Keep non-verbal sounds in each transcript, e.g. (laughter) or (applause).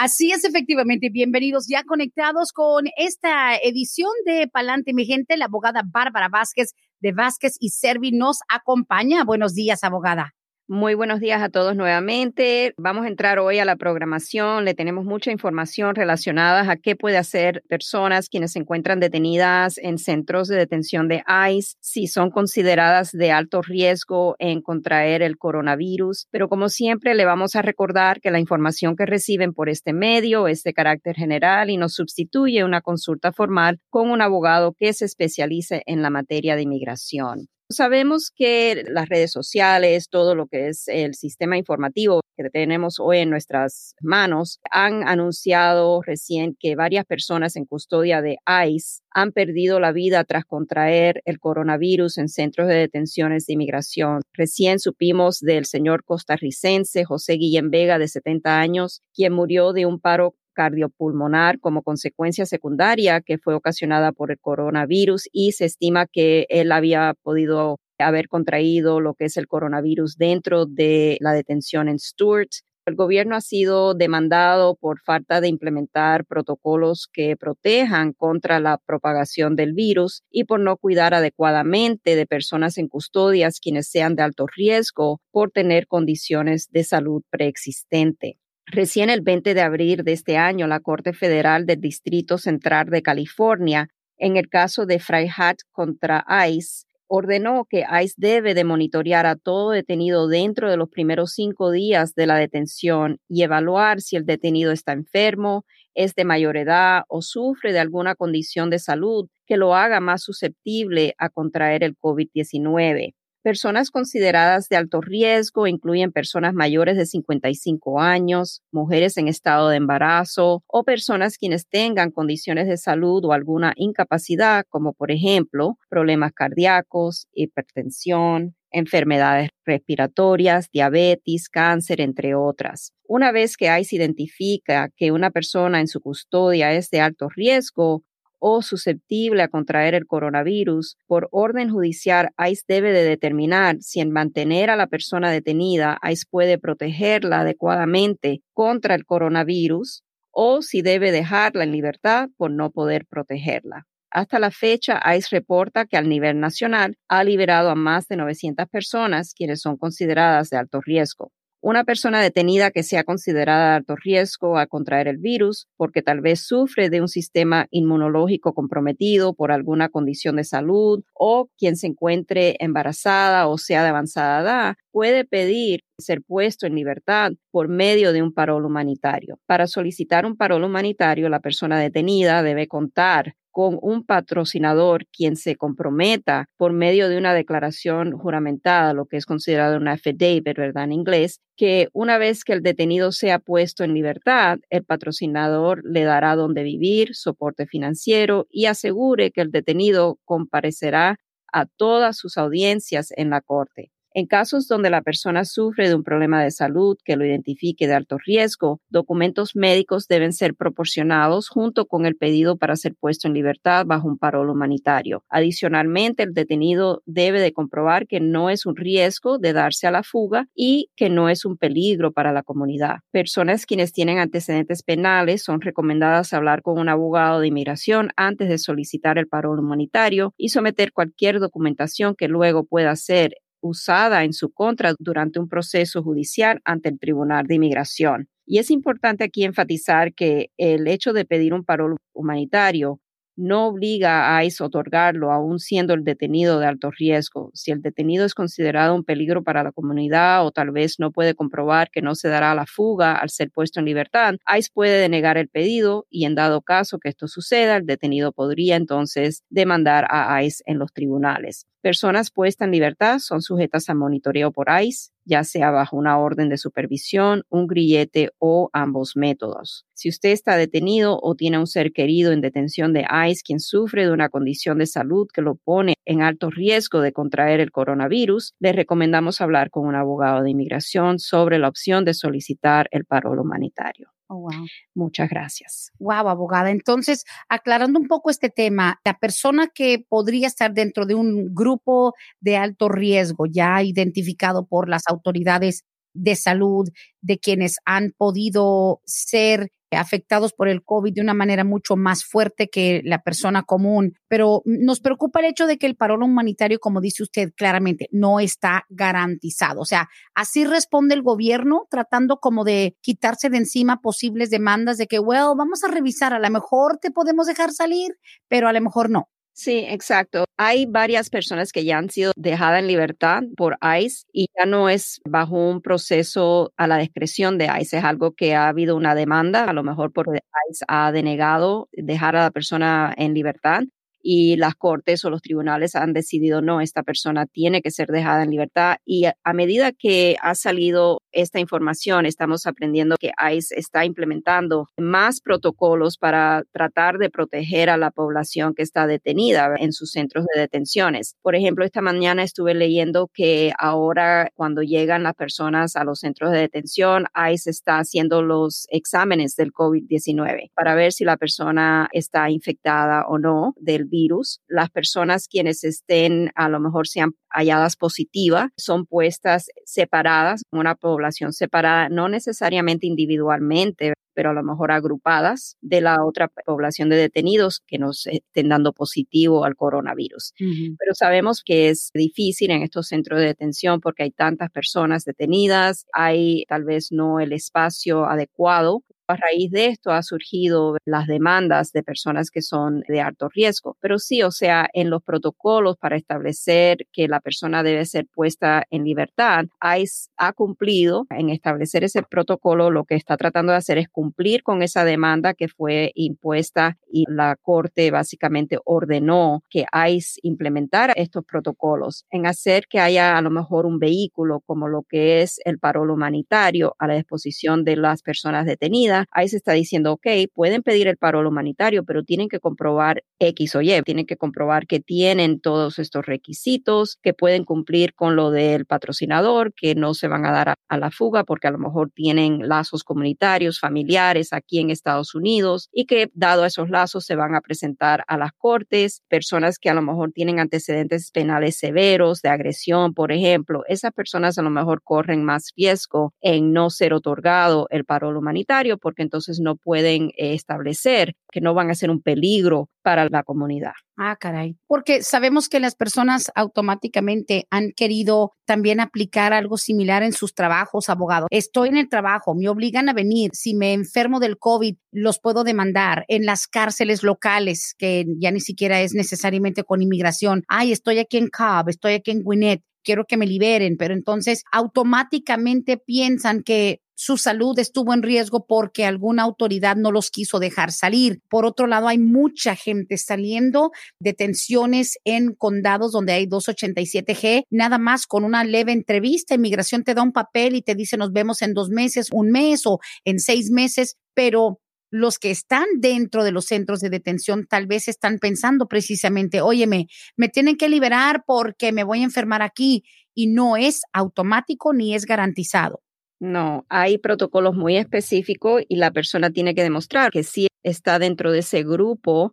Así es, efectivamente. Bienvenidos ya conectados con esta edición de Palante, mi gente. La abogada Bárbara Vázquez de Vázquez y Servi nos acompaña. Buenos días, abogada. Muy buenos días a todos nuevamente. Vamos a entrar hoy a la programación. Le tenemos mucha información relacionada a qué puede hacer personas quienes se encuentran detenidas en centros de detención de ICE, si son consideradas de alto riesgo en contraer el coronavirus. Pero como siempre, le vamos a recordar que la información que reciben por este medio es de carácter general y nos sustituye una consulta formal con un abogado que se especialice en la materia de inmigración. Sabemos que las redes sociales, todo lo que es el sistema informativo que tenemos hoy en nuestras manos, han anunciado recién que varias personas en custodia de ICE han perdido la vida tras contraer el coronavirus en centros de detenciones de inmigración. Recién supimos del señor costarricense José Guillén Vega, de 70 años, quien murió de un paro cardiopulmonar como consecuencia secundaria que fue ocasionada por el coronavirus y se estima que él había podido haber contraído lo que es el coronavirus dentro de la detención en Stewart. El gobierno ha sido demandado por falta de implementar protocolos que protejan contra la propagación del virus y por no cuidar adecuadamente de personas en custodias quienes sean de alto riesgo por tener condiciones de salud preexistente. Recién el 20 de abril de este año, la Corte Federal del Distrito Central de California, en el caso de Freihat contra ICE, ordenó que ICE debe de monitorear a todo detenido dentro de los primeros cinco días de la detención y evaluar si el detenido está enfermo, es de mayor edad o sufre de alguna condición de salud que lo haga más susceptible a contraer el COVID-19. Personas consideradas de alto riesgo incluyen personas mayores de 55 años, mujeres en estado de embarazo o personas quienes tengan condiciones de salud o alguna incapacidad, como por ejemplo problemas cardíacos, hipertensión, enfermedades respiratorias, diabetes, cáncer, entre otras. Una vez que ICE identifica que una persona en su custodia es de alto riesgo, o susceptible a contraer el coronavirus, por orden judicial, ICE debe de determinar si en mantener a la persona detenida, ICE puede protegerla adecuadamente contra el coronavirus o si debe dejarla en libertad por no poder protegerla. Hasta la fecha, ICE reporta que al nivel nacional ha liberado a más de 900 personas quienes son consideradas de alto riesgo. Una persona detenida que sea considerada de alto riesgo a contraer el virus porque tal vez sufre de un sistema inmunológico comprometido por alguna condición de salud o quien se encuentre embarazada o sea de avanzada edad puede pedir ser puesto en libertad por medio de un parol humanitario. Para solicitar un parol humanitario, la persona detenida debe contar con un patrocinador quien se comprometa por medio de una declaración juramentada, lo que es considerado una affidavit, ¿verdad? En inglés, que una vez que el detenido sea puesto en libertad, el patrocinador le dará donde vivir, soporte financiero y asegure que el detenido comparecerá a todas sus audiencias en la corte. En casos donde la persona sufre de un problema de salud que lo identifique de alto riesgo, documentos médicos deben ser proporcionados junto con el pedido para ser puesto en libertad bajo un parol humanitario. Adicionalmente, el detenido debe de comprobar que no es un riesgo de darse a la fuga y que no es un peligro para la comunidad. Personas quienes tienen antecedentes penales son recomendadas hablar con un abogado de inmigración antes de solicitar el parol humanitario y someter cualquier documentación que luego pueda ser usada en su contra durante un proceso judicial ante el Tribunal de Inmigración. Y es importante aquí enfatizar que el hecho de pedir un parol humanitario no obliga a ICE a otorgarlo, aún siendo el detenido de alto riesgo. Si el detenido es considerado un peligro para la comunidad o tal vez no puede comprobar que no se dará la fuga al ser puesto en libertad, ICE puede denegar el pedido y en dado caso que esto suceda, el detenido podría entonces demandar a ICE en los tribunales. Personas puestas en libertad son sujetas a monitoreo por ICE, ya sea bajo una orden de supervisión, un grillete o ambos métodos. Si usted está detenido o tiene un ser querido en detención de ICE quien sufre de una condición de salud que lo pone en alto riesgo de contraer el coronavirus, le recomendamos hablar con un abogado de inmigración sobre la opción de solicitar el parol humanitario. Oh, wow. Muchas gracias. Wow, abogada. Entonces, aclarando un poco este tema, la persona que podría estar dentro de un grupo de alto riesgo, ya identificado por las autoridades de salud, de quienes han podido ser afectados por el COVID de una manera mucho más fuerte que la persona común. Pero nos preocupa el hecho de que el parón humanitario, como dice usted claramente, no está garantizado. O sea, así responde el gobierno tratando como de quitarse de encima posibles demandas de que, well, vamos a revisar, a lo mejor te podemos dejar salir, pero a lo mejor no. Sí, exacto. Hay varias personas que ya han sido dejadas en libertad por ICE y ya no es bajo un proceso a la discreción de ICE, es algo que ha habido una demanda, a lo mejor por ICE ha denegado dejar a la persona en libertad y las cortes o los tribunales han decidido no, esta persona tiene que ser dejada en libertad y a, medida que ha salido esta información, estamos aprendiendo que ICE está implementando más protocolos para tratar de proteger a la población que está detenida en sus centros de detenciones. Por ejemplo, esta mañana estuve leyendo que ahora cuando llegan las personas a los centros de detención, ICE está haciendo los exámenes del COVID-19 para ver si la persona está infectada o no del virus. Las personas quienes estén a lo mejor sean halladas positivas son puestas separadas, una población separada, no necesariamente individualmente, pero a lo mejor agrupadas de la otra población de detenidos que nos estén dando positivo al coronavirus. Pero sabemos que es difícil en estos centros de detención porque hay tantas personas detenidas, hay tal vez no el espacio adecuado a raíz de esto ha surgido las demandas de personas que son de alto riesgo. Pero sí, o sea, en los protocolos para establecer que la persona debe ser puesta en libertad, ICE ha cumplido en establecer ese protocolo. Lo que está tratando de hacer es cumplir con esa demanda que fue impuesta y la Corte básicamente ordenó que ICE implementara estos protocolos en hacer que haya a lo mejor un vehículo como lo que es el parol humanitario a la disposición de las personas detenidas ahí se está diciendo, ok, pueden pedir el parol humanitario, pero tienen que comprobar X o Y, tienen que comprobar que tienen todos estos requisitos, que pueden cumplir con lo del patrocinador, que no se van a dar a, la fuga porque a lo mejor tienen lazos comunitarios, familiares aquí en Estados Unidos y que dado esos lazos se van a presentar a las cortes, personas que a lo mejor tienen antecedentes penales severos de agresión, por ejemplo, esas personas a lo mejor corren más riesgo en no ser otorgado el parol humanitario porque entonces no pueden eh, establecer que no van a ser un peligro para la comunidad. Ah, caray. Porque sabemos que las personas automáticamente han querido también aplicar algo similar en sus trabajos, abogado. Estoy en el trabajo, me obligan a venir. Si me enfermo del COVID, los puedo demandar en las cárceles locales, que ya ni siquiera es necesariamente con inmigración. Ay, estoy aquí en Cobb, estoy aquí en Gwinnett quiero que me liberen, pero entonces automáticamente piensan que su salud estuvo en riesgo porque alguna autoridad no los quiso dejar salir. Por otro lado, hay mucha gente saliendo de tensiones en condados donde hay 287G, nada más con una leve entrevista. Inmigración te da un papel y te dice nos vemos en dos meses, un mes o en seis meses, pero los que están dentro de los centros de detención tal vez están pensando precisamente, óyeme, me tienen que liberar porque me voy a enfermar aquí y no es automático ni es garantizado. No, hay protocolos muy específicos y la persona tiene que demostrar que sí está dentro de ese grupo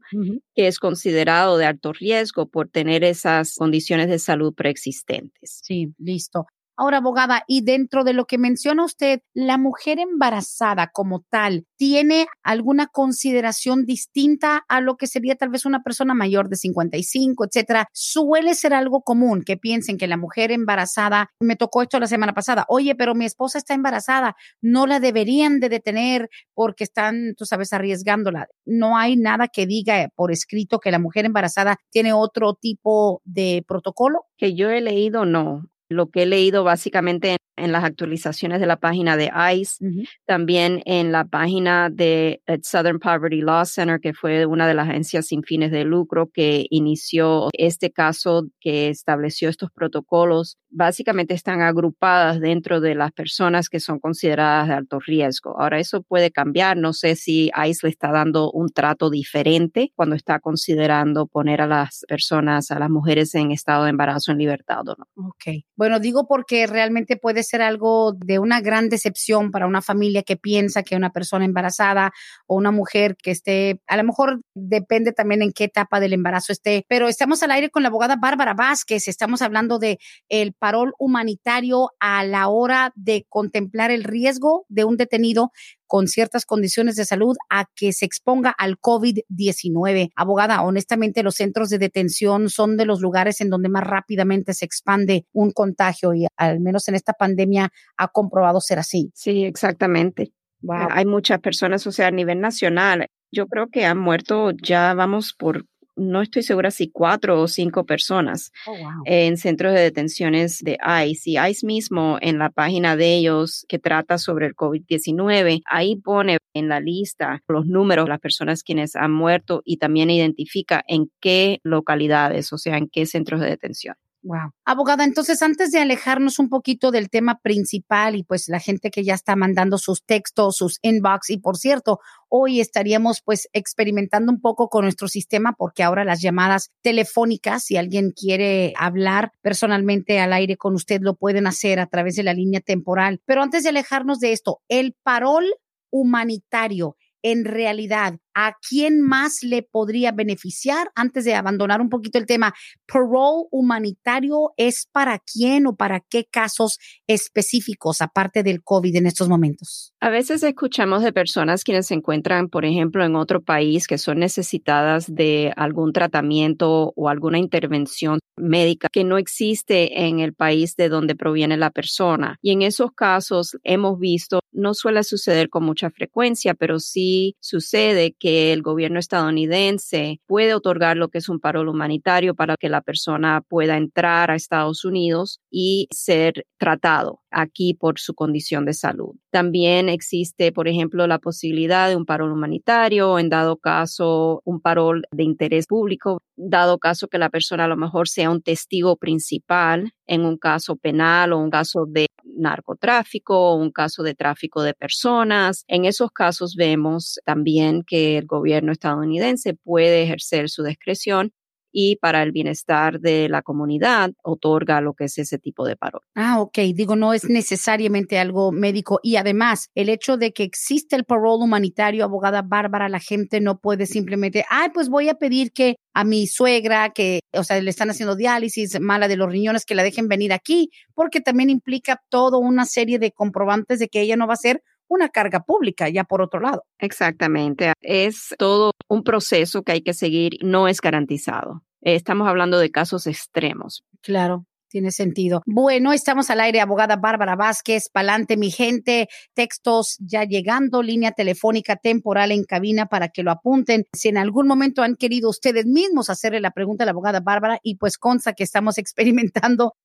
que es considerado de alto riesgo por tener esas condiciones de salud preexistentes. Sí, listo. Ahora, abogada, y dentro de lo que menciona usted, la mujer embarazada como tal, ¿tiene alguna consideración distinta a lo que sería tal vez una persona mayor de 55, etcétera? Suele ser algo común que piensen que la mujer embarazada, me tocó esto la semana pasada, oye, pero mi esposa está embarazada, no la deberían de detener porque están, tú sabes, arriesgándola. No hay nada que diga por escrito que la mujer embarazada tiene otro tipo de protocolo. Que yo he leído, no lo que he leído básicamente en las actualizaciones de la página de ICE, también en la página de Southern Poverty Law Center, que fue una de las agencias sin fines de lucro que inició este caso, que estableció estos protocolos. Básicamente están agrupadas dentro de las personas que son consideradas de alto riesgo. Ahora, eso puede cambiar. No sé si ICE le está dando un trato diferente cuando está considerando poner a las personas, a las mujeres en estado de embarazo en libertad o no. Ok. Bueno, digo porque realmente puede ser algo de una gran decepción para una familia que piensa que una persona embarazada o una mujer que esté, a lo mejor depende también en qué etapa del embarazo esté, pero estamos al aire con la abogada Bárbara Vázquez, estamos hablando de el parol humanitario a la hora de contemplar el riesgo de un detenido con ciertas condiciones de salud a que se exponga al COVID-19. Abogada, honestamente los centros de detención son de los lugares en donde más rápidamente se expande un contagio y al menos en esta pandemia ha comprobado ser así. Sí, exactamente. Hay muchas personas, o sea, a nivel nacional, yo creo que han muerto ya vamos por no estoy segura si cuatro o cinco personas oh, en centros de detenciones de ICE. Y ICE mismo en la página de ellos que trata sobre el COVID-19, ahí pone en la lista los números de las personas quienes han muerto y también identifica en qué localidades, o sea, en qué centros de detención. Wow. Abogada, entonces antes de alejarnos un poquito del tema principal y pues la gente que ya está mandando sus textos, sus inbox y por cierto, hoy estaríamos pues experimentando un poco con nuestro sistema porque ahora las llamadas telefónicas, si alguien quiere hablar personalmente al aire con usted, lo pueden hacer a través de la línea temporal. Pero antes de alejarnos de esto, el parol humanitario en realidad a quién más le podría beneficiar antes de abandonar un poquito el tema. Parole humanitario es para quién o para qué casos específicos aparte del COVID en estos momentos. A veces escuchamos de personas quienes se encuentran, por ejemplo, en otro país que son necesitadas de algún tratamiento o alguna intervención médica que no existe en el país de donde proviene la persona. Y en esos casos hemos visto, no suele suceder con mucha frecuencia, pero sí sucede que que el gobierno estadounidense puede otorgar lo que es un parol humanitario para que la persona pueda entrar a Estados Unidos y ser tratado aquí por su condición de salud. También existe, por ejemplo, la posibilidad de un parol humanitario, en dado caso, un parol de interés público, dado caso que la persona a lo mejor sea un testigo principal en un caso penal o un caso de narcotráfico o un caso de tráfico de personas. En esos casos vemos también que el gobierno estadounidense puede ejercer su discreción y para el bienestar de la comunidad otorga lo que es ese tipo de paro. Ah, ok. Digo, no es necesariamente algo médico. Y además, el hecho de que existe el parole humanitario, abogada Bárbara, la gente no puede simplemente, ay, pues voy a pedir que a mi suegra, que, o sea, le están haciendo diálisis mala de los riñones, que la dejen venir aquí, porque también implica toda una serie de comprobantes de que ella no va a ser una carga pública ya por otro lado. Exactamente. Es todo un proceso que hay que seguir, no es garantizado. Estamos hablando de casos extremos. Claro. Tiene sentido. Bueno, estamos al aire, abogada Bárbara Vázquez, Palante, mi gente, textos ya llegando, línea telefónica temporal en cabina para que lo apunten. Si en algún momento han querido ustedes mismos hacerle la pregunta a la abogada Bárbara, y pues consta que estamos (laughs) experimentando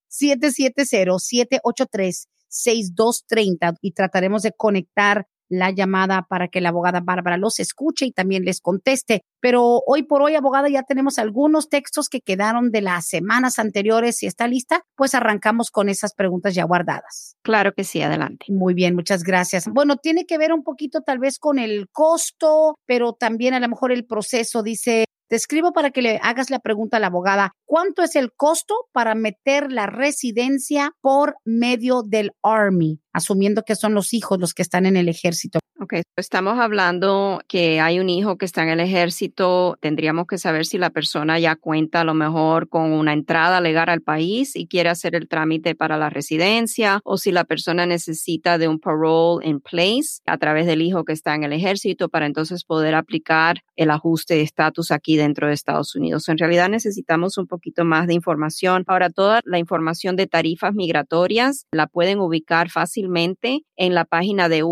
770-783-6230 y trataremos de conectar la llamada para que la abogada Bárbara los escuche y también les conteste. Pero hoy por hoy, abogada, ya tenemos algunos textos que quedaron de las semanas anteriores. Si está lista, pues arrancamos con esas preguntas ya guardadas. Claro que sí, adelante. Muy bien, muchas gracias. Bueno, tiene que ver un poquito tal vez con el costo, pero también a lo mejor el proceso. Dice, te escribo para que le hagas la pregunta a la abogada. ¿Cuánto es el costo para meter la residencia por medio del Army? Asumiendo que son los hijos los que están en el ejército. Ok, estamos hablando que hay un hijo que está en el ejército. Tendríamos que saber si la persona ya cuenta a lo mejor con una entrada legal al país y quiere hacer el trámite para la residencia o si la persona necesita de un parole in place a través del hijo que está en el ejército para entonces poder aplicar el ajuste de estatus aquí dentro de Estados Unidos. En realidad necesitamos un poquito más de información. Ahora, toda la información de tarifas migratorias la pueden ubicar fácilmente en la página de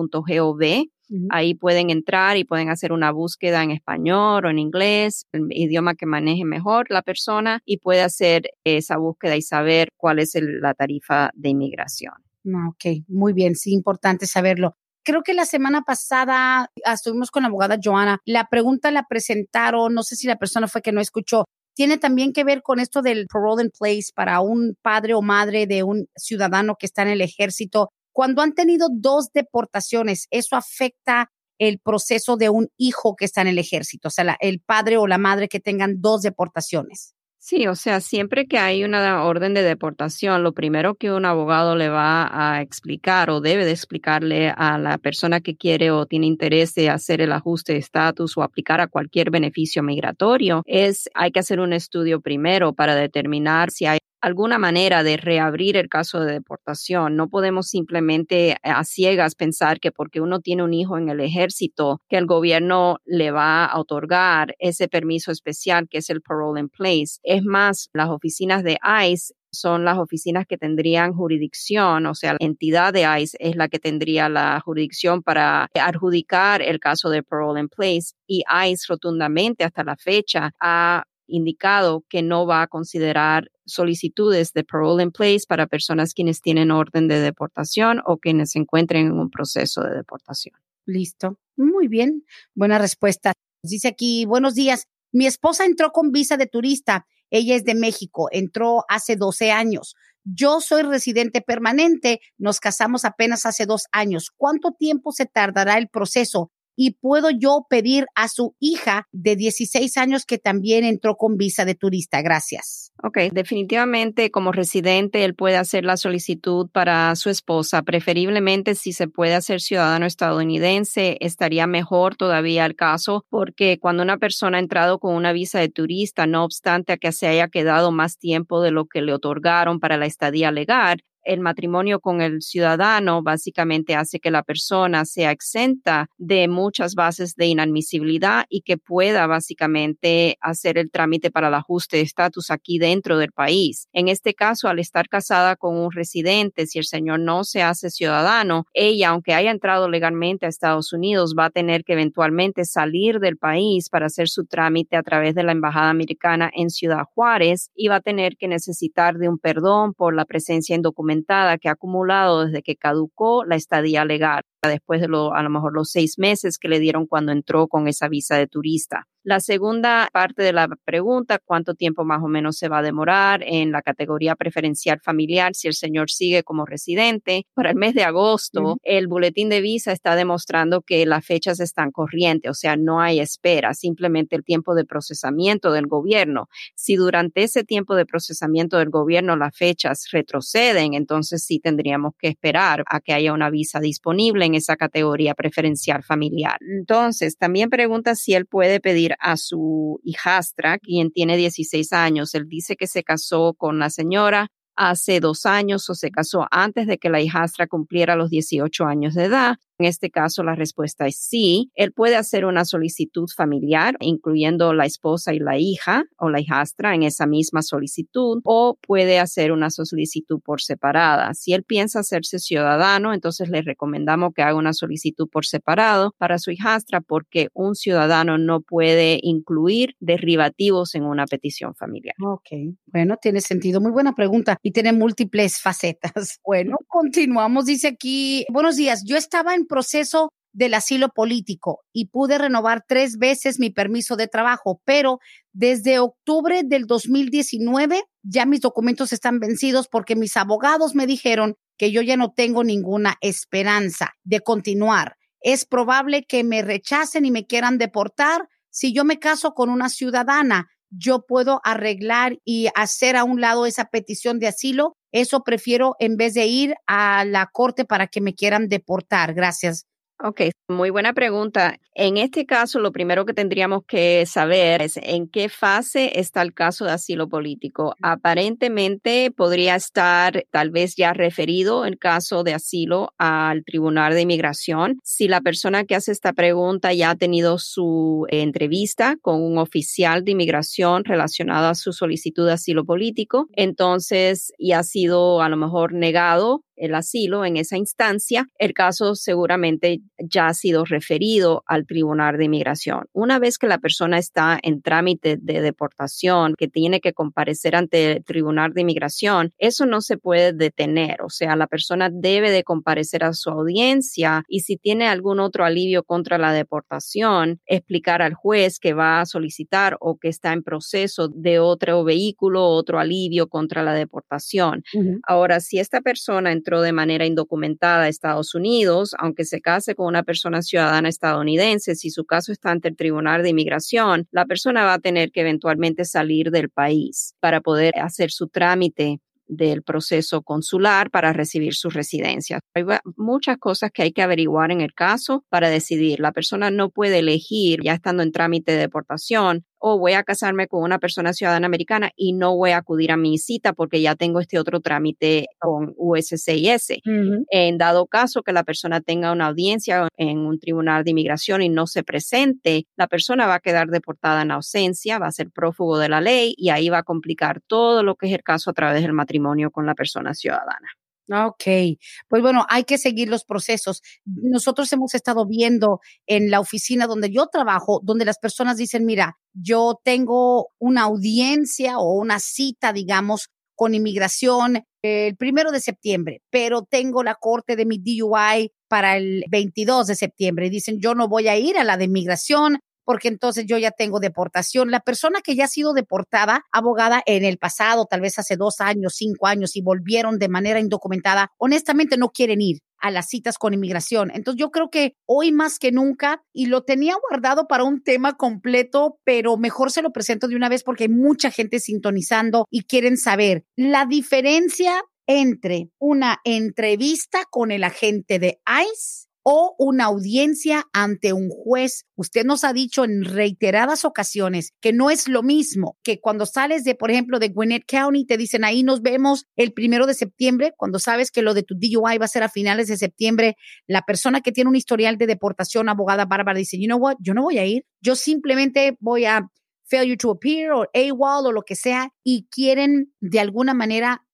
immigration.gov. Ahí pueden entrar y pueden hacer una búsqueda en español o en inglés, el idioma que maneje mejor la persona y puede hacer esa búsqueda y saber cuál es la tarifa de inmigración. Ah, ok, muy bien, sí, importante saberlo. Creo que la semana pasada ah, estuvimos con la abogada Joana. La pregunta la presentaron, no sé si la persona fue que no escuchó. Tiene también que ver con esto del parole in place para un padre o madre de un ciudadano que está en el ejército. Cuando han tenido dos deportaciones, ¿eso afecta el proceso de un hijo que está en el ejército? O sea, el padre o la madre que tengan dos deportaciones. Sí, o sea, siempre que hay una orden de deportación, lo primero que un abogado le va a explicar o debe de explicarle a la persona que quiere o tiene interés de hacer el ajuste de estatus o aplicar a cualquier beneficio migratorio es hay que hacer un estudio primero para determinar si hay alguna manera de reabrir el caso de deportación. No podemos simplemente a ciegas pensar que porque uno tiene un hijo en el ejército, que el gobierno le va a otorgar ese permiso especial que es el parole in place. Es más, las oficinas de ICE son las oficinas que tendrían jurisdicción, o sea, la entidad de ICE es la que tendría la jurisdicción para adjudicar el caso de parole in place y ICE rotundamente hasta la fecha ha indicado que no va a considerar solicitudes de parole in place para personas quienes tienen orden de deportación o quienes se encuentren en un proceso de deportación. Listo. Muy bien. Buena respuesta. Dice aquí, buenos días. Mi esposa entró con visa de turista. Ella es de México. Entró hace 12 años. Yo soy residente permanente. Nos casamos apenas hace dos años. ¿Cuánto tiempo se tardará el proceso? Y puedo yo pedir a su hija de 16 años que también entró con visa de turista. Gracias. Ok, definitivamente como residente él puede hacer la solicitud para su esposa, preferiblemente si se puede hacer ciudadano estadounidense, estaría mejor todavía el caso porque cuando una persona ha entrado con una visa de turista, no obstante a que se haya quedado más tiempo de lo que le otorgaron para la estadía legal, el matrimonio con el ciudadano básicamente hace que la persona sea exenta de muchas bases de inadmisibilidad y que pueda básicamente hacer el trámite para el ajuste de estatus aquí dentro del país. En este caso, al estar casada con un residente, si el señor no se hace ciudadano, ella, aunque haya entrado legalmente a Estados Unidos, va a tener que eventualmente salir del país para hacer su trámite a través de la Embajada Americana en Ciudad Juárez y va a tener que necesitar de un perdón por la presencia indocumentada que ha acumulado desde que caducó la estadía legal, después de lo, a lo mejor los seis meses que le dieron cuando entró con esa visa de turista. La segunda parte de la pregunta, ¿cuánto tiempo más o menos se va a demorar en la categoría preferencial familiar si el señor sigue como residente? Para el mes de agosto, el boletín de visa está demostrando que las fechas están corrientes, o sea, no hay espera, simplemente el tiempo de procesamiento del gobierno. Si durante ese tiempo de procesamiento del gobierno las fechas retroceden, entonces sí tendríamos que esperar a que haya una visa disponible en esa categoría preferencial familiar. Entonces, también pregunta si él puede pedir a su hijastra, quien tiene 16 años. Él dice que se casó con la señora hace dos años o se casó antes de que la hijastra cumpliera los 18 años de edad. En este caso, la respuesta es sí. Él puede hacer una solicitud familiar, incluyendo la esposa y la hija o la hijastra en esa misma solicitud, o puede hacer una solicitud por separada. Si él piensa hacerse ciudadano, entonces le recomendamos que haga una solicitud por separado para su hijastra, porque un ciudadano no puede incluir derivativos en una petición familiar. Ok, bueno, tiene sentido. Muy buena pregunta y tiene múltiples facetas. (laughs) Bueno, continuamos. Dice aquí, buenos días. Yo estaba en proceso del asilo político y pude renovar tres veces mi permiso de trabajo, pero desde octubre del 2019 ya mis documentos están vencidos porque mis abogados me dijeron que yo ya no tengo ninguna esperanza de continuar. Es probable que me rechacen y me quieran deportar si yo me caso con una ciudadana. Yo puedo arreglar y hacer a un lado esa petición de asilo eso prefiero en vez de ir a la corte para que me quieran deportar. Gracias. Ok, muy buena pregunta. En este caso, lo primero que tendríamos que saber es en qué fase está el caso de asilo político. Aparentemente podría estar tal vez ya referido el caso de asilo al Tribunal de Inmigración. Si la persona que hace esta pregunta ya ha tenido su entrevista con un oficial de inmigración relacionado a su solicitud de asilo político, entonces y ha sido a lo mejor negado el asilo en esa instancia, el caso seguramente ya ha sido referido al Tribunal de Inmigración. Una vez que la persona está en trámite de deportación, que tiene que comparecer ante el Tribunal de Inmigración, eso no se puede detener. O sea, la persona debe de comparecer a su audiencia y si tiene algún otro alivio contra la deportación, explicar al juez que va a solicitar o que está en proceso de otro vehículo, otro alivio contra la deportación. Ahora, si esta persona entró de manera indocumentada a Estados Unidos, aunque se case con una persona ciudadana estadounidense, si su caso está ante el Tribunal de Inmigración, la persona va a tener que eventualmente salir del país para poder hacer su trámite del proceso consular para recibir su residencia. Hay muchas cosas que hay que averiguar en el caso para decidir. La persona no puede elegir, ya estando en trámite de deportación, o voy a casarme con una persona ciudadana americana y no voy a acudir a mi cita porque ya tengo este otro trámite con USCIS. En dado caso que la persona tenga una audiencia en un tribunal de inmigración y no se presente, la persona va a quedar deportada en ausencia, va a ser prófugo de la ley y ahí va a complicar todo lo que es el caso a través del matrimonio con la persona ciudadana. Ok, pues bueno, hay que seguir los procesos. Nosotros hemos estado viendo en la oficina donde yo trabajo, donde las personas dicen, mira, yo tengo una audiencia o una cita, digamos, con inmigración el primero de septiembre, pero tengo la corte de mi DUI para el 22 de septiembre. Dicen, yo no voy a ir a la de inmigración porque entonces yo ya tengo deportación. La persona que ya ha sido deportada, abogada en el pasado, tal vez hace dos años, cinco años, y volvieron de manera indocumentada, honestamente no quieren ir a las citas con inmigración. Entonces yo creo que hoy más que nunca, y lo tenía guardado para un tema completo, pero mejor se lo presento de una vez porque hay mucha gente sintonizando y quieren saber la diferencia entre una entrevista con el agente de ICE o una audiencia ante un juez. Usted nos ha dicho en reiteradas ocasiones que no es lo mismo que cuando sales de, por ejemplo, de Gwinnett County, te dicen ahí nos vemos el primero de septiembre, cuando sabes que lo de tu DUI va a ser a finales de septiembre, la persona que tiene un historial de deportación, abogada Bárbara, dice, you know what, yo no voy a ir, yo simplemente voy a failure to appear o AWOL o lo que sea y quieren de alguna manera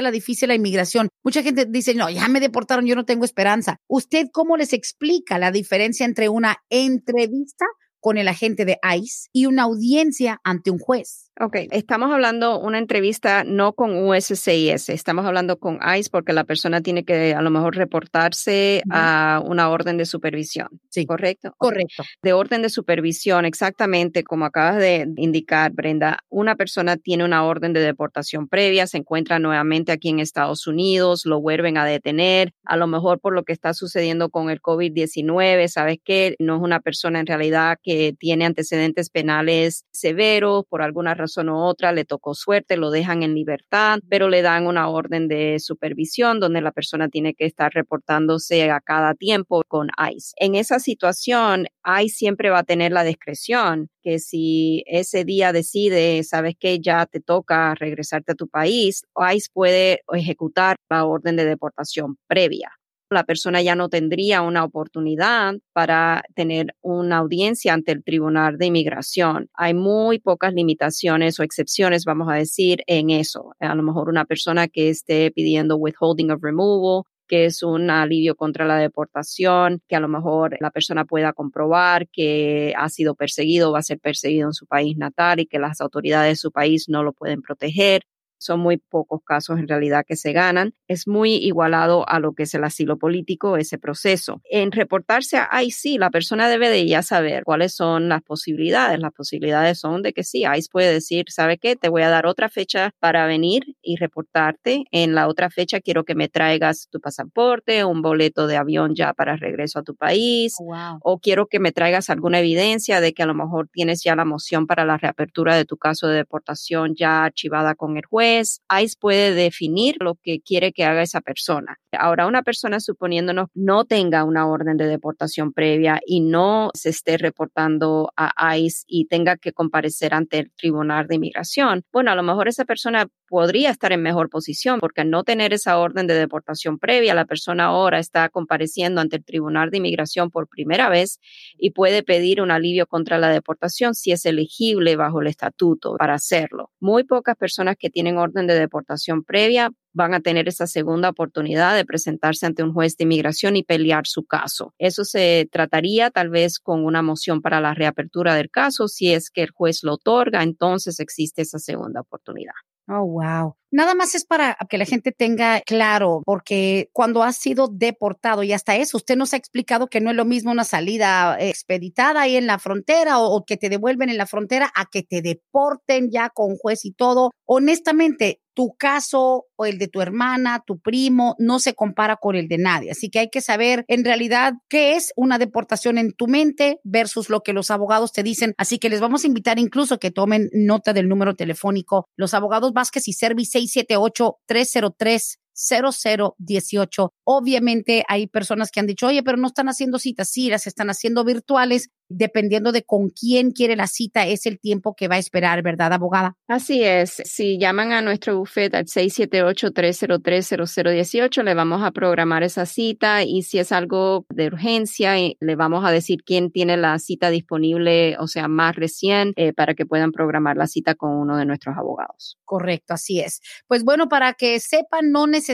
la difícil la inmigración. Mucha gente dice, no, ya me deportaron, yo no tengo esperanza. ¿Usted cómo les explica la diferencia entre una entrevista con el agente de ICE y una audiencia ante un juez? Ok, estamos hablando una entrevista no con USCIS, estamos hablando con ICE porque la persona tiene que a lo mejor reportarse a una orden de supervisión. Sí. ¿Correcto? Correcto. De orden de supervisión, exactamente como acabas de indicar, Brenda, una persona tiene una orden de deportación previa, se encuentra nuevamente aquí en Estados Unidos, lo vuelven a detener, a lo mejor por lo que está sucediendo con el COVID-19, ¿sabes qué? No es una persona en realidad que tiene antecedentes penales severos por alguna razón o otra, le tocó suerte, lo dejan en libertad, pero le dan una orden de supervisión donde la persona tiene que estar reportándose a cada tiempo con ICE. En esa situación, ICE siempre va a tener la discreción que si ese día decide, sabes que ya te toca regresarte a tu país, ICE puede ejecutar la orden de deportación previa la persona ya no tendría una oportunidad para tener una audiencia ante el Tribunal de Inmigración. Hay muy pocas limitaciones o excepciones, vamos a decir, en eso. A lo mejor una persona que esté pidiendo withholding of removal que es un alivio contra la deportación, que a lo mejor la persona pueda comprobar que ha sido perseguido o va a ser perseguido en su país natal y que las autoridades de su país no lo pueden proteger son muy pocos casos en realidad que se ganan. Es muy igualado a lo que es el asilo político, ese proceso. En reportarse a ICE, la persona debe de ya saber cuáles son las posibilidades. Las posibilidades son de que sí, ICE puede decir, ¿sabe qué? Te voy a dar otra fecha para venir y reportarte. En la otra fecha quiero que me traigas tu pasaporte, un boleto de avión ya para regreso a tu país, oh, o quiero que me traigas alguna evidencia de que a lo mejor tienes ya la moción para la reapertura de tu caso de deportación ya archivada con el juez ICE puede definir lo que quiere que haga esa persona. Ahora, una persona suponiéndonos no tenga una orden de deportación previa y no se esté reportando a ICE y tenga que comparecer ante el Tribunal de Inmigración, bueno, a lo mejor esa persona podría estar en mejor posición porque al no tener esa orden de deportación previa, la persona ahora está compareciendo ante el Tribunal de Inmigración por primera vez y puede pedir un alivio contra la deportación si es elegible bajo el estatuto para hacerlo. Muy pocas personas que tienen orden de deportación previa van a tener esa segunda oportunidad de presentarse ante un juez de inmigración y pelear su caso. Eso se trataría tal vez con una moción para la reapertura del caso. Si es que el juez lo otorga, entonces existe esa segunda oportunidad. Oh, wow. Nada más es para que la gente tenga claro, porque cuando ha sido deportado y hasta eso, usted nos ha explicado que no es lo mismo una salida expeditada ahí en la frontera o, que te devuelven en la frontera a que te deporten ya con juez y todo. Honestamente, tu caso o el de tu hermana, tu primo, no se compara con el de nadie. Así que hay que saber en realidad qué es una deportación en tu mente versus lo que los abogados te dicen. Así que les vamos a invitar incluso que tomen nota del número telefónico. Los abogados Vázquez y Servi 678 303 0018. Obviamente hay personas que han dicho, oye, pero no están haciendo citas, sí, las están haciendo virtuales. Dependiendo de con quién quiere la cita, es el tiempo que va a esperar, ¿verdad, abogada? Así es. Si llaman a nuestro bufete al 678-303-0018, le vamos a programar esa cita y si es algo de urgencia, eh, le vamos a decir quién tiene la cita disponible, o sea, más recién, eh, para que puedan programar la cita con uno de nuestros abogados. Correcto, así es. Pues bueno, para que sepan, no necesariamente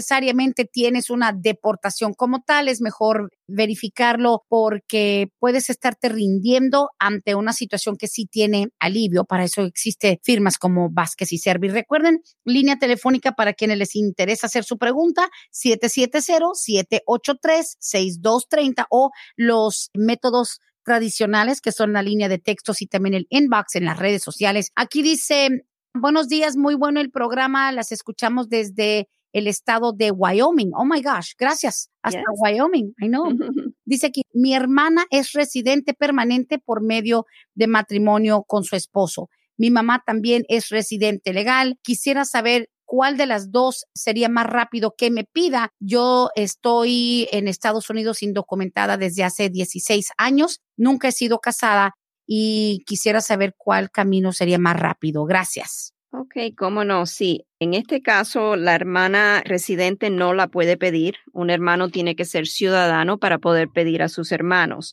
tienes una deportación como tal, es mejor verificarlo porque puedes estarte rindiendo ante una situación que sí tiene alivio. Para eso existe firmas como Vázquez y Servi. Recuerden, línea telefónica para quienes les interesa hacer su pregunta, 770-783-6230 o los métodos tradicionales que son la línea de textos y también el inbox en las redes sociales. Aquí dice, buenos días, muy bueno el programa, las escuchamos desde el estado de Wyoming. Oh my gosh, gracias. Hasta Wyoming, I know. (laughs) Dice que mi hermana es residente permanente por medio de matrimonio con su esposo. Mi mamá también es residente legal. Quisiera saber cuál de las dos sería más rápido que me pida. Yo estoy en Estados Unidos indocumentada desde hace 16 años. Nunca he sido casada y quisiera saber cuál camino sería más rápido. Gracias. Ok, cómo no, sí. En este caso, la hermana residente no la puede pedir. Un hermano tiene que ser ciudadano para poder pedir a sus hermanos.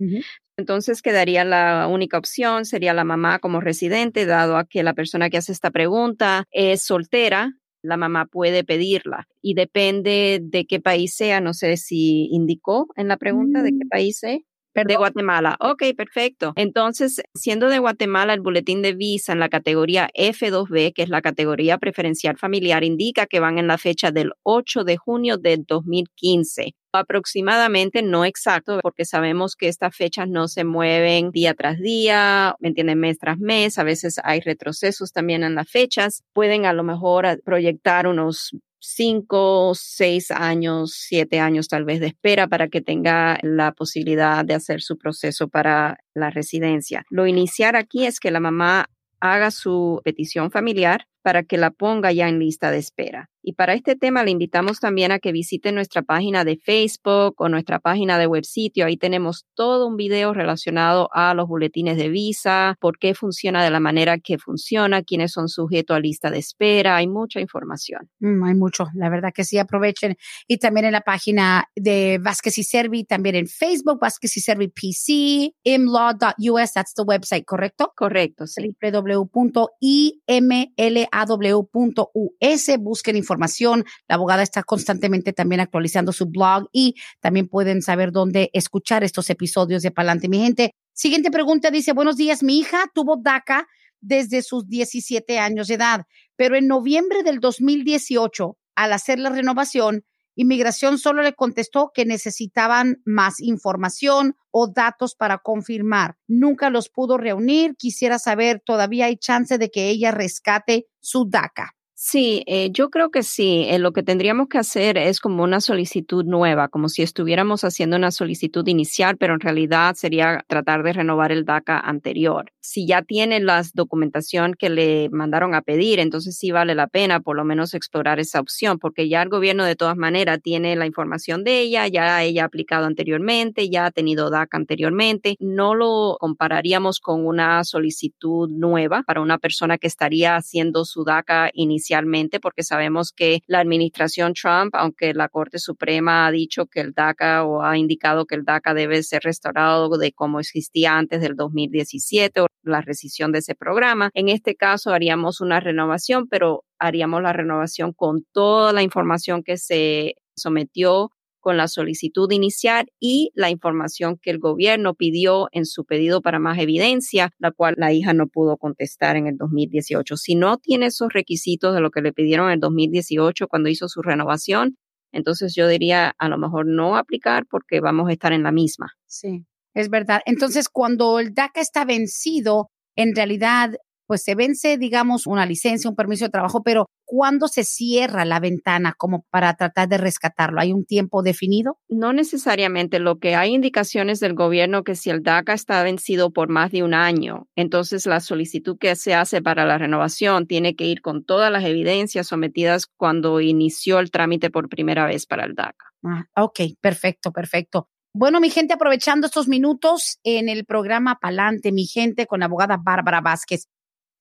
Entonces quedaría la única opción, sería la mamá como residente, dado a que la persona que hace esta pregunta es soltera, la mamá puede pedirla y depende de qué país sea, no sé si indicó en la pregunta de qué mm. país De Guatemala. Ok, perfecto. Entonces, siendo de Guatemala, el boletín de visa en la categoría F2B, que es la categoría preferencial familiar, indica que van en la fecha del 8 de junio del 2015 aproximadamente, no exacto, porque sabemos que estas fechas no se mueven día tras día, ¿me entienden? Mes tras mes, a veces hay retrocesos también en las fechas, pueden a lo mejor proyectar unos cinco, seis años, siete años tal vez de espera para que tenga la posibilidad de hacer su proceso para la residencia. Lo iniciar aquí es que la mamá haga su petición familiar para que la ponga ya en lista de espera. Y para este tema le invitamos también a que visite nuestra página de Facebook o nuestra página de web sitio. Ahí tenemos todo un video relacionado a los boletines de visa, por qué funciona de la manera que funciona, quiénes son sujetos a lista de espera. Hay mucha información. Mm, hay mucho, la verdad que sí, aprovechen. Y también en la página de Vázquez y Servi, también en Facebook, Vázquez y Servi PC, imlaw.us, that's the website, ¿correcto? Correcto, sí. www.imlaw.us, busquen información información. La abogada está constantemente también actualizando su blog y también pueden saber dónde escuchar estos episodios de Palante, mi gente. Siguiente pregunta dice, buenos días, mi hija tuvo DACA desde sus 17 años de edad, pero en noviembre del 2018, al hacer la renovación, Inmigración solo le contestó que necesitaban más información o datos para confirmar. Nunca los pudo reunir. Quisiera saber, ¿todavía hay chance de que ella rescate su DACA? Sí, eh, yo creo que sí. Eh, lo que tendríamos que hacer es como una solicitud nueva, como si estuviéramos haciendo una solicitud inicial, pero en realidad sería tratar de renovar el DACA anterior. si ya tiene la documentación que le mandaron a pedir, entonces sí vale la pena por lo menos explorar esa opción, porque ya el gobierno de todas maneras tiene la información de ella, ya ella ha aplicado anteriormente, ya ha tenido DACA anteriormente. No lo compararíamos con una solicitud nueva para una persona que estaría haciendo su DACA porque sabemos que la administración Trump, aunque la Corte Suprema ha dicho que el DACA o ha indicado que el DACA debe ser restaurado de como existía antes del 2017 o la rescisión de ese programa. En este caso haríamos una renovación, pero haríamos la renovación con toda la información que se sometió con la solicitud inicial y la información que el gobierno pidió en su pedido para más evidencia, la cual la hija no pudo contestar en el 2018. Si no tiene esos requisitos de lo que le pidieron en el 2018 cuando hizo su renovación, entonces yo diría a lo mejor no aplicar porque vamos a estar en la misma. Sí. Es verdad. Entonces, cuando el DACA está vencido, en realidad, pues se vence, digamos, una licencia, un permiso de trabajo, pero ¿cuándo se cierra la ventana como para tratar de rescatarlo? ¿Hay un tiempo definido? No necesariamente. Lo que hay indicaciones del gobierno que si el DACA está vencido por más de un año, entonces la solicitud que se hace para la renovación tiene que ir con todas las evidencias sometidas cuando inició el trámite por primera vez para el DACA. Ah, ok, perfecto, perfecto. Bueno, mi gente, aprovechando estos minutos en el programa Palante, mi gente, con la abogada Bárbara Vázquez.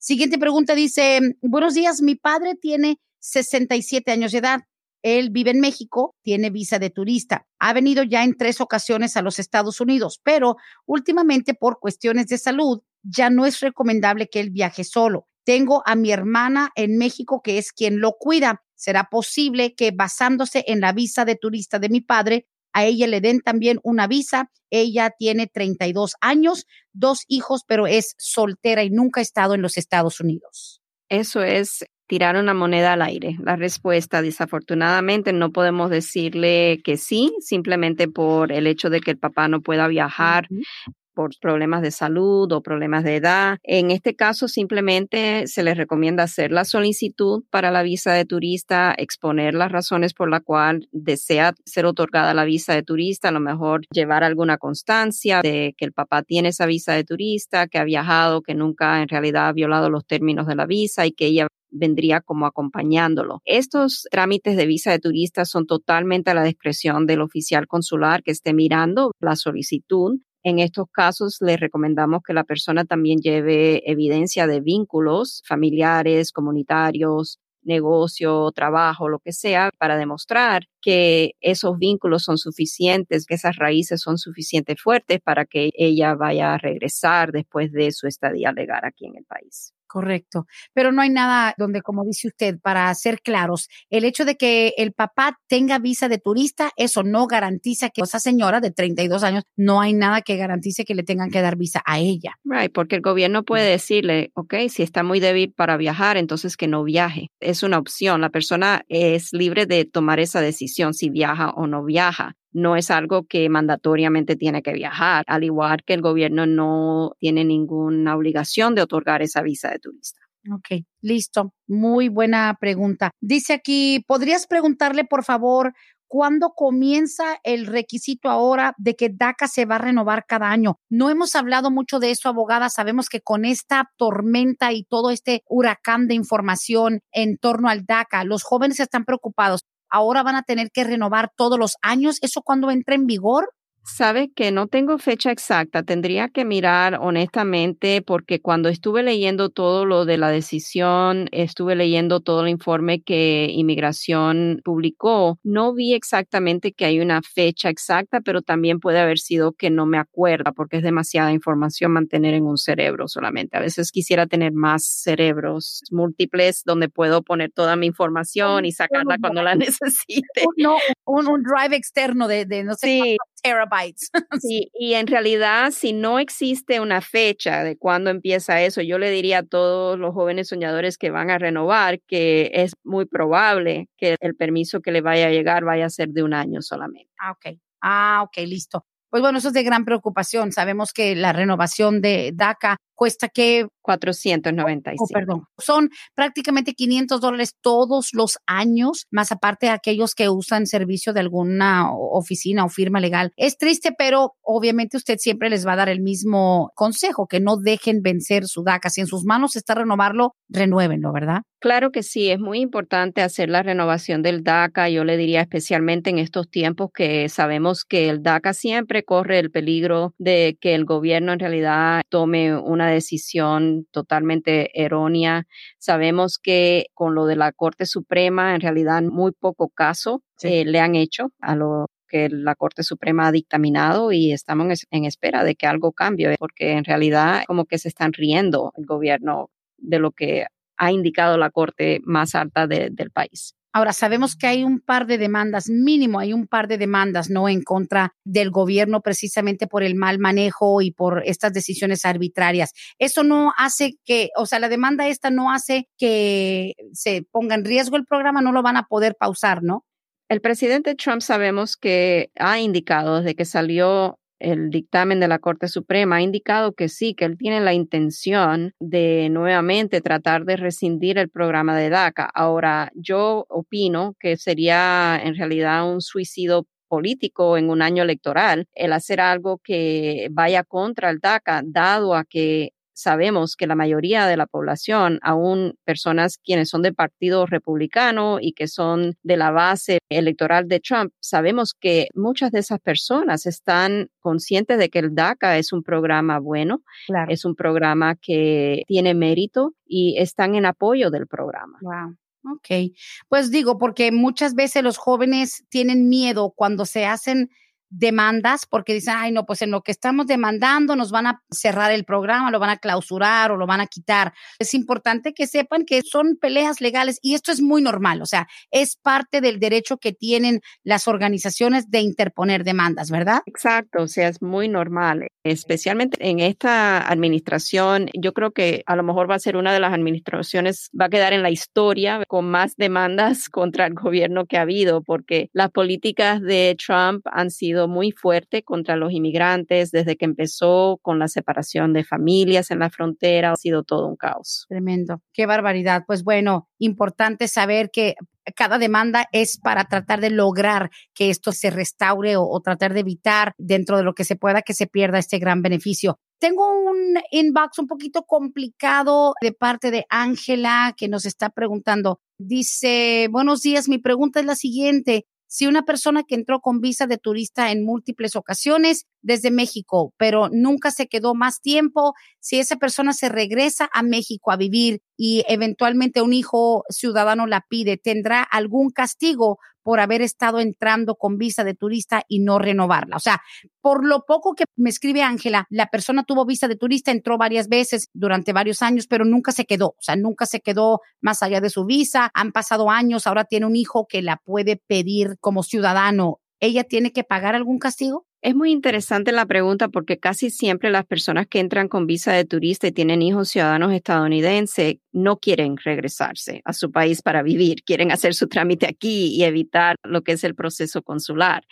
Siguiente pregunta dice, buenos días, mi padre tiene 67 años de edad. Él vive en México, tiene visa de turista. Ha venido ya en tres ocasiones a los Estados Unidos, pero últimamente por cuestiones de salud ya no es recomendable que él viaje solo. Tengo a mi hermana en México que es quien lo cuida. ¿Será posible que basándose en la visa de turista de mi padre a ella le den también una visa. Ella tiene 32 años, dos hijos, pero es soltera y nunca ha estado en los Estados Unidos. Eso es tirar una moneda al aire. La respuesta, desafortunadamente, no podemos decirle que sí, simplemente por el hecho de que el papá no pueda viajar por problemas de salud o problemas de edad. En este caso, simplemente se les recomienda hacer la solicitud para la visa de turista, exponer las razones por la cual desea ser otorgada la visa de turista, a lo mejor llevar alguna constancia de que el papá tiene esa visa de turista, que ha viajado, que nunca en realidad ha violado los términos de la visa y que ella vendría como acompañándolo. Estos trámites de visa de turista son totalmente a la discreción del oficial consular que esté mirando la solicitud en estos casos, les recomendamos que la persona también lleve evidencia de vínculos familiares, comunitarios, negocio, trabajo, lo que sea, para demostrar que esos vínculos son suficientes, que esas raíces son suficientemente fuertes para que ella vaya a regresar después de su estadía legal aquí en el país. Correcto. Pero no hay nada donde, como dice usted, para ser claros, el hecho de que el papá tenga visa de turista, eso no garantiza que esa señora de 32 años, no hay nada que garantice que le tengan que dar visa a ella. Right, porque el gobierno puede decirle, ok, si está muy débil para viajar, entonces que no viaje. Es una opción. La persona es libre de tomar esa decisión si viaja o no viaja no es algo que mandatoriamente tiene que viajar, al igual que el gobierno no tiene ninguna obligación de otorgar esa visa de turista. Ok, listo. Muy buena pregunta. Dice aquí, ¿podrías preguntarle, por favor, cuándo comienza el requisito ahora de que DACA se va a renovar cada año? No hemos hablado mucho de eso, abogada. Sabemos que con esta tormenta y todo este huracán de información en torno al DACA, los jóvenes están preocupados ahora van a tener que renovar todos los años. ¿Eso cuando entra en vigor? Sabe que no tengo fecha exacta, tendría que mirar honestamente porque cuando estuve leyendo todo lo de la decisión, estuve leyendo todo el informe que inmigración publicó, no vi exactamente que hay una fecha exacta, pero también puede haber sido que no me acuerda porque es demasiada información mantener en un cerebro solamente. A veces quisiera tener más cerebros múltiples donde puedo poner toda mi información y sacarla cuando la (laughs) necesite. No, un, drive externo de, no sé terabytes. (laughs) sí, y en realidad, si no existe una fecha de cuándo empieza eso, yo le diría a todos los jóvenes soñadores que van a renovar que es muy probable que el permiso que le vaya a llegar vaya a ser de un año solamente. Ah, ok. Ah, ok, listo. Pues bueno, eso es de gran preocupación. Sabemos que la renovación de DACA cuesta que 495. Oh, perdón. Son prácticamente 500 dólares todos los años, más aparte de aquellos que usan servicio de alguna oficina o firma legal. Es triste, pero obviamente usted siempre les va a dar el mismo consejo, que no dejen vencer su DACA. Si en sus manos está renovarlo, renuévenlo, ¿verdad? Claro que sí, es muy importante hacer la renovación del DACA. Yo le diría especialmente en estos tiempos que sabemos que el DACA siempre corre el peligro de que el gobierno en realidad tome una decisión totalmente errónea. Sabemos que con lo de la Corte Suprema, en realidad muy poco caso eh, le han hecho a lo que la Corte Suprema ha dictaminado y estamos en espera de que algo cambie, porque en realidad como que se están riendo el gobierno de lo que ha indicado la Corte más alta del país. Ahora, sabemos que hay un par de demandas, mínimo hay un par de demandas, ¿no? En contra del gobierno precisamente por el mal manejo y por estas decisiones arbitrarias. Eso no hace que, o sea, la demanda esta no hace que se ponga en riesgo el programa, no lo van a poder pausar, ¿no? El presidente Trump sabemos que ha indicado desde que salió el dictamen de la Corte Suprema ha indicado que sí, que él tiene la intención de nuevamente tratar de rescindir el programa de DACA. Ahora, yo opino que sería en realidad un suicidio político en un año electoral el hacer algo que vaya contra el DACA, dado a que sabemos que la mayoría de la población, aún personas quienes son del Partido Republicano y que son de la base electoral de Trump, sabemos que muchas de esas personas están conscientes de que el DACA es un programa bueno, es un programa que tiene mérito y están en apoyo del programa. Wow. Ok, pues digo, porque muchas veces los jóvenes tienen miedo cuando se hacen demandas porque dicen, ay, no, pues en lo que estamos demandando nos van a cerrar el programa, lo van a clausurar o lo van a quitar. Es importante que sepan que son peleas legales y esto es muy normal, o sea, es parte del derecho que tienen las organizaciones de interponer demandas, ¿verdad? Exacto, o sea, es muy normal, especialmente en esta administración. Yo creo que a lo mejor va a ser una de las administraciones, va a quedar en la historia con más demandas (laughs) contra el gobierno que ha habido, porque las políticas de Trump han sido muy fuerte contra los inmigrantes desde que empezó con la separación de familias en la frontera. Ha sido todo un caos. Tremendo. Qué barbaridad. Pues bueno, importante saber que cada demanda es para tratar de lograr que esto se restaure o, tratar de evitar dentro de lo que se pueda que se pierda este gran beneficio. Tengo un inbox un poquito complicado de parte de Ángela que nos está preguntando. Dice, buenos días, mi pregunta es la siguiente si una persona que entró con visa de turista en múltiples ocasiones desde México, pero nunca se quedó más tiempo, si esa persona se regresa a México a vivir y eventualmente un hijo ciudadano la pide, ¿tendrá algún castigo por haber estado entrando con visa de turista y no renovarla? O sea, por lo poco que me escribe Ángela, la persona tuvo visa de turista, entró varias veces durante varios años, pero nunca se quedó, o sea, nunca se quedó más allá de su visa, han pasado años, ahora tiene un hijo que la puede pedir como ciudadano. ¿Ella tiene que pagar algún castigo? Es muy interesante la pregunta porque casi siempre las personas que entran con visa de turista y tienen hijos ciudadanos estadounidenses no quieren regresarse a su país para vivir, quieren hacer su trámite aquí y evitar lo que es el proceso consular.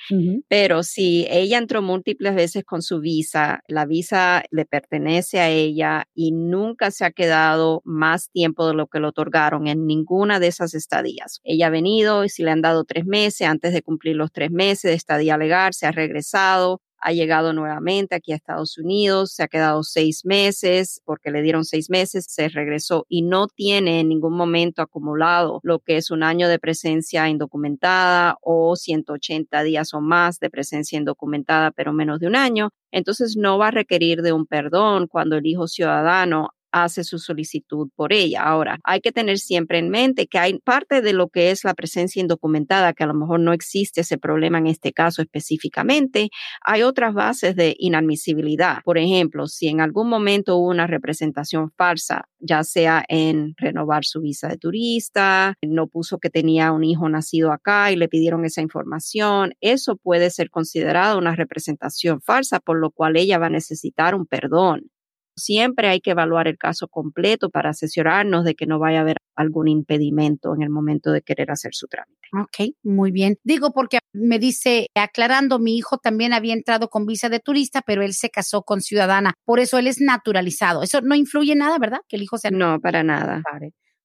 Pero si ella entró múltiples veces con su visa, la visa le pertenece a ella y nunca se ha quedado más tiempo de lo que le otorgaron en ninguna de esas estadías. Ella ha venido y si le han dado tres meses, antes de cumplir los tres meses de estadía legal, se ha regresado ha llegado nuevamente aquí a Estados Unidos, se ha quedado seis meses porque le dieron seis meses, se regresó y no tiene en ningún momento acumulado lo que es un año de presencia indocumentada o 180 días o más de presencia indocumentada, pero menos de un año. Entonces no va a requerir de un perdón cuando el hijo ciudadano hace su solicitud por ella. Ahora, hay que tener siempre en mente que hay parte de lo que es la presencia indocumentada, que a lo mejor no existe ese problema en este caso específicamente. Hay otras bases de inadmisibilidad. Por ejemplo, si en algún momento hubo una representación falsa, ya sea en renovar su visa de turista, no puso que tenía un hijo nacido acá y le pidieron esa información, eso puede ser considerado una representación falsa, por lo cual ella va a necesitar un perdón Siempre hay que evaluar el caso completo para asesorarnos de que no vaya a haber algún impedimento en el momento de querer hacer su trámite. Ok, muy bien. Digo porque me dice, aclarando, mi hijo también había entrado con visa de turista, pero él se casó con ciudadana. Por eso él es naturalizado. Eso no influye nada, ¿verdad? Que el hijo sea. No, para nada.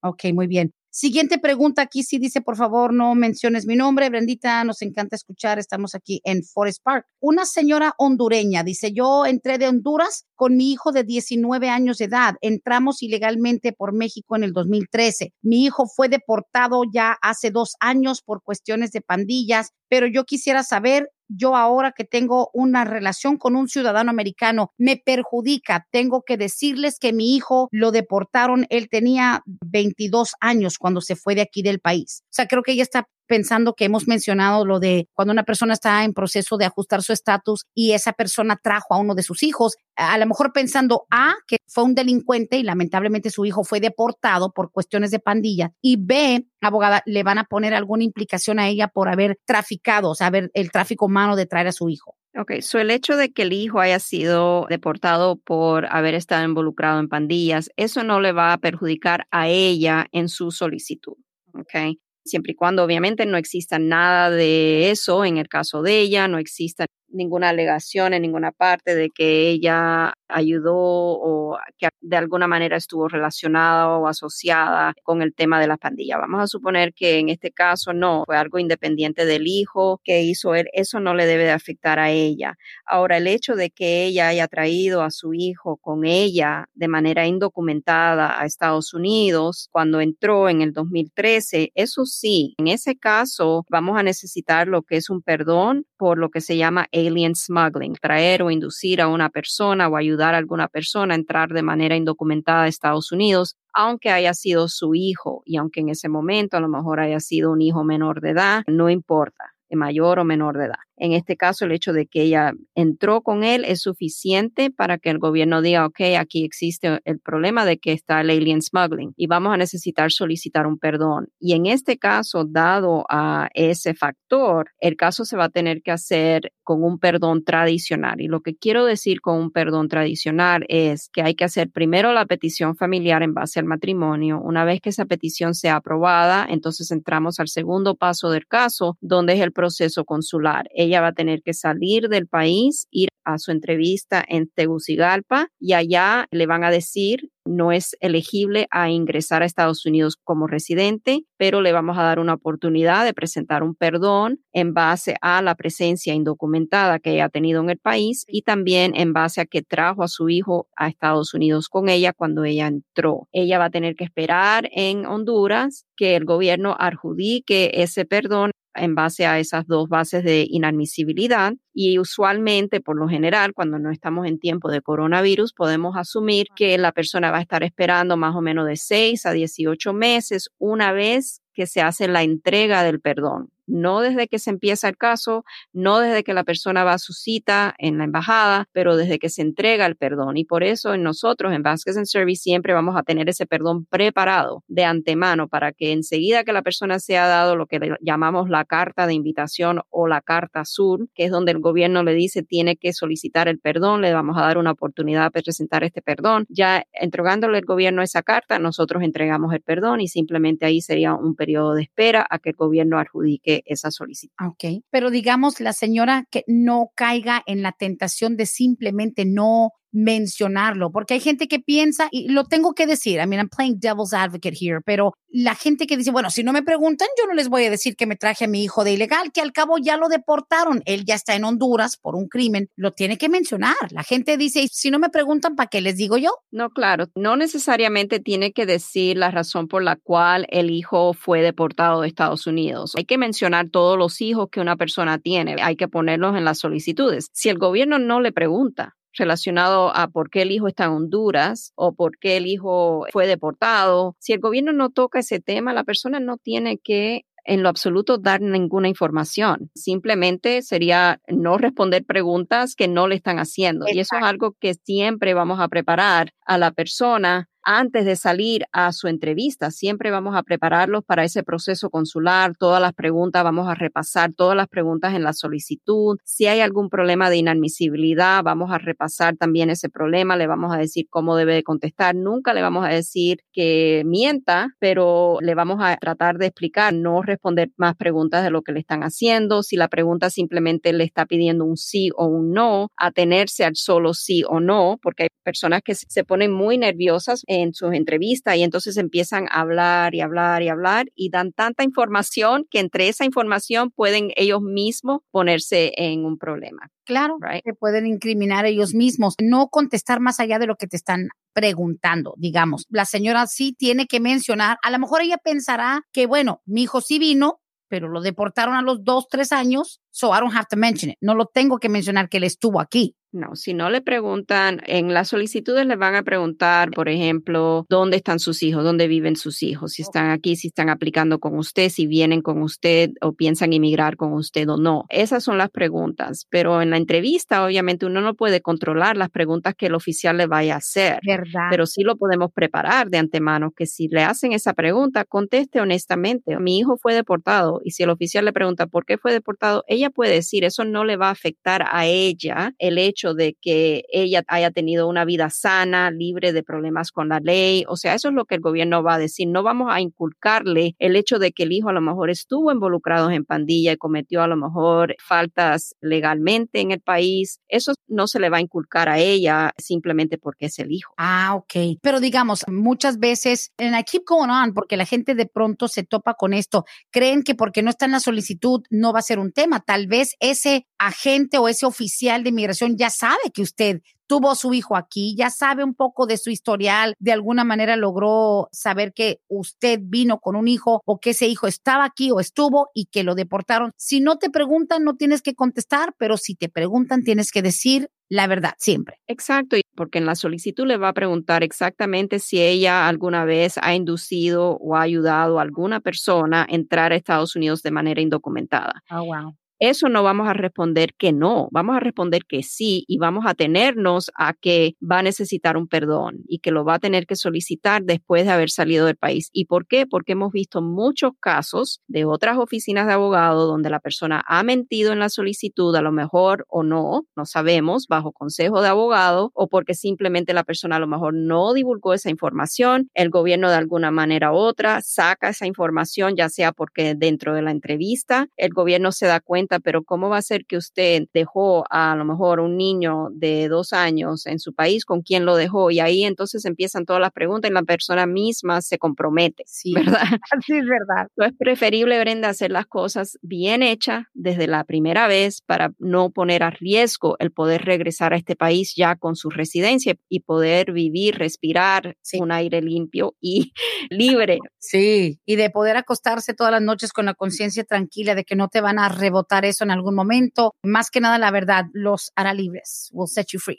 Ok, muy bien. Siguiente pregunta aquí sí dice, por favor, no menciones mi nombre. Brendita, nos encanta escuchar. Estamos aquí en Forest Park. Una señora hondureña dice, yo entré de Honduras con mi hijo de 19 años de edad. Entramos ilegalmente por México en el 2013. Mi hijo fue deportado ya hace dos años por cuestiones de pandillas, pero yo quisiera saber yo ahora que tengo una relación con un ciudadano americano me perjudica. Tengo que decirles que mi hijo lo deportaron, él tenía 22 años cuando se fue de aquí del país. O sea, creo que ella está pensando que hemos mencionado lo de cuando una persona está en proceso de ajustar su estatus y esa persona trajo a uno de sus hijos, a lo mejor pensando A, que fue un delincuente y lamentablemente su hijo fue deportado por cuestiones de pandilla, y B, abogada, le van a poner alguna implicación a ella por haber traficado, o sea, el tráfico humano de traer a su hijo. Ok, so el hecho de que el hijo haya sido deportado por haber estado involucrado en pandillas, eso no le va a perjudicar a ella en su solicitud. Okay siempre y cuando obviamente no exista nada de eso en el caso de ella, no exista ninguna alegación en ninguna parte de que ella ayudó o que de alguna manera estuvo relacionada o asociada con el tema de la pandilla. Vamos a suponer que en este caso no, fue algo independiente del hijo que hizo él, eso no le debe de afectar a ella. Ahora, el hecho de que ella haya traído a su hijo con ella de manera indocumentada a Estados Unidos cuando entró en el 2013, eso sí, en ese caso vamos a necesitar lo que es un perdón por lo que se llama alien smuggling, traer o inducir a una persona o ayudar a alguna persona a entrar de manera indocumentada a Estados Unidos, aunque haya sido su hijo y aunque en ese momento a lo mejor haya sido un hijo menor de edad, no importa mayor o menor de edad. En este caso, el hecho de que ella entró con él es suficiente para que el gobierno diga, ok, aquí existe el problema de que está el alien smuggling y vamos a necesitar solicitar un perdón. Y en este caso, dado a ese factor, el caso se va a tener que hacer con un perdón tradicional. Y lo que quiero decir con un perdón tradicional es que hay que hacer primero la petición familiar en base al matrimonio. Una vez que esa petición sea aprobada, entonces entramos al segundo paso del caso, donde es el proceso consular ella va a tener que salir del país, ir a su entrevista en Tegucigalpa y allá le van a decir no es elegible a ingresar a Estados Unidos como residente, pero le vamos a dar una oportunidad de presentar un perdón en base a la presencia indocumentada que ella ha tenido en el país y también en base a que trajo a su hijo a Estados Unidos con ella cuando ella entró. Ella va a tener que esperar en Honduras que el gobierno adjudique ese perdón en base a esas dos bases de inadmisibilidad y usualmente, por lo general, cuando no estamos en tiempo de coronavirus, podemos asumir que la persona va a estar esperando más o menos de 6 a 18 meses una vez que se hace la entrega del perdón no desde que se empieza el caso, no desde que la persona va a su cita en la embajada, pero desde que se entrega el perdón. Y por eso en nosotros, en Vasquez and Service, siempre vamos a tener ese perdón preparado de antemano para que enseguida que la persona se ha dado lo que llamamos la carta de invitación o la carta azul, que es donde el gobierno le dice tiene que solicitar el perdón, le vamos a dar una oportunidad para presentar este perdón. Ya entregándole el gobierno esa carta, nosotros entregamos el perdón y simplemente ahí sería un periodo de espera a que el gobierno adjudique esa solicitud. Ok, pero digamos la señora que no caiga en la tentación de simplemente no mencionarlo, porque hay gente que piensa, y lo tengo que decir, I mean, I'm playing devil's advocate here, pero la gente que dice, bueno, si no me preguntan, yo no les voy a decir que me traje a mi hijo de ilegal, que al cabo ya lo deportaron, él ya está en Honduras por un crimen, lo tiene que mencionar. La gente dice, si no me preguntan, ¿para qué les digo yo? No, claro, no necesariamente tiene que decir la razón por la cual el hijo fue deportado de Estados Unidos. Hay que mencionar todos los hijos que una persona tiene, hay que ponerlos en las solicitudes. Si el gobierno no le pregunta, relacionado a por qué el hijo está en Honduras o por qué el hijo fue deportado. Si el gobierno no toca ese tema, la persona no tiene que en lo absoluto dar ninguna información. Simplemente sería no responder preguntas que no le están haciendo. Y eso es algo que siempre vamos a preparar a la persona antes de salir a su entrevista. Siempre vamos a prepararlos para ese proceso consular, todas las preguntas, vamos a repasar todas las preguntas en la solicitud. Si hay algún problema de inadmisibilidad, vamos a repasar también ese problema, le vamos a decir cómo debe contestar. Nunca le vamos a decir que mienta, pero le vamos a tratar de explicar, no responder más preguntas de lo que le están haciendo. Si la pregunta simplemente le está pidiendo un sí o un no, atenerse al solo sí o no, porque hay personas que se ponen muy nerviosas sus entrevistas y entonces empiezan a hablar y hablar y hablar y dan tanta información que entre esa información pueden ellos mismos ponerse en un problema. Claro, se pueden incriminar ellos mismos, no contestar más allá de lo que te están preguntando, digamos. La señora sí tiene que mencionar, a lo mejor ella pensará que, bueno, mi hijo sí vino, pero lo deportaron a los dos, tres años, so I don't have to mention it. No lo tengo que mencionar que él estuvo aquí. No, si no le preguntan, en las solicitudes le van a preguntar, por ejemplo, dónde están sus hijos, dónde viven sus hijos, si están aquí, si están aplicando con usted, si vienen con usted o piensan emigrar con usted o no. Esas son las preguntas, pero en la entrevista obviamente uno no puede controlar las preguntas que el oficial le vaya a hacer. ¿Verdad? Pero sí lo podemos preparar de antemano, que si le hacen esa pregunta, conteste honestamente. Mi hijo fue deportado y si el oficial le pregunta por qué fue deportado, ella puede decir, eso no le va a afectar a ella el hecho de que ella haya tenido una vida sana, libre de problemas con la ley. O sea, eso es lo que el gobierno va a decir. No vamos a inculcarle el hecho de que el hijo a lo mejor estuvo involucrado en pandilla y cometió a lo mejor faltas legalmente en el país. Eso no se le va a inculcar a ella simplemente porque es el hijo. Ah, ok. Pero digamos, muchas veces, and I keep going on, porque la gente de pronto se topa con esto, creen que porque no está en la solicitud no va a ser un tema. Tal vez ese agente o ese oficial de inmigración ya sabe que usted tuvo su hijo aquí, ya sabe un poco de su historial, de alguna manera logró saber que usted vino con un hijo o que ese hijo estaba aquí o estuvo y que lo deportaron. Si no te preguntan, no tienes que contestar, pero si te preguntan, tienes que decir la verdad siempre. Exacto, porque en la solicitud le va a preguntar exactamente si ella alguna vez ha inducido o ha ayudado a alguna persona a entrar a Estados Unidos de manera indocumentada. Oh, wow. Eso no vamos a responder que no, vamos a responder que sí y vamos a tenernos a que va a necesitar un perdón y que lo va a tener que solicitar después de haber salido del país. ¿Y por qué? Porque hemos visto muchos casos de otras oficinas de abogados donde la persona ha mentido en la solicitud, a lo mejor o no, no sabemos, bajo consejo de abogado o porque simplemente la persona a lo mejor no divulgó esa información, el gobierno de alguna manera u otra saca esa información, ya sea porque dentro de la entrevista el gobierno se da cuenta pero ¿cómo va a ser que usted dejó a, lo mejor un niño de dos años en su país? ¿Con quién lo dejó? Y ahí entonces empiezan todas las preguntas y la persona misma se compromete, sí, ¿verdad? (laughs) Sí, es verdad. es preferible, Brenda, hacer las cosas bien hechas desde la primera vez para no poner a riesgo el poder regresar a este país ya con su residencia y poder vivir, respirar un aire limpio y (laughs) libre. Sí, y de poder acostarse todas las noches con la conciencia tranquila de que no te van a rebotar eso en algún momento. Más que nada, la verdad, los hará libres. Will set you free.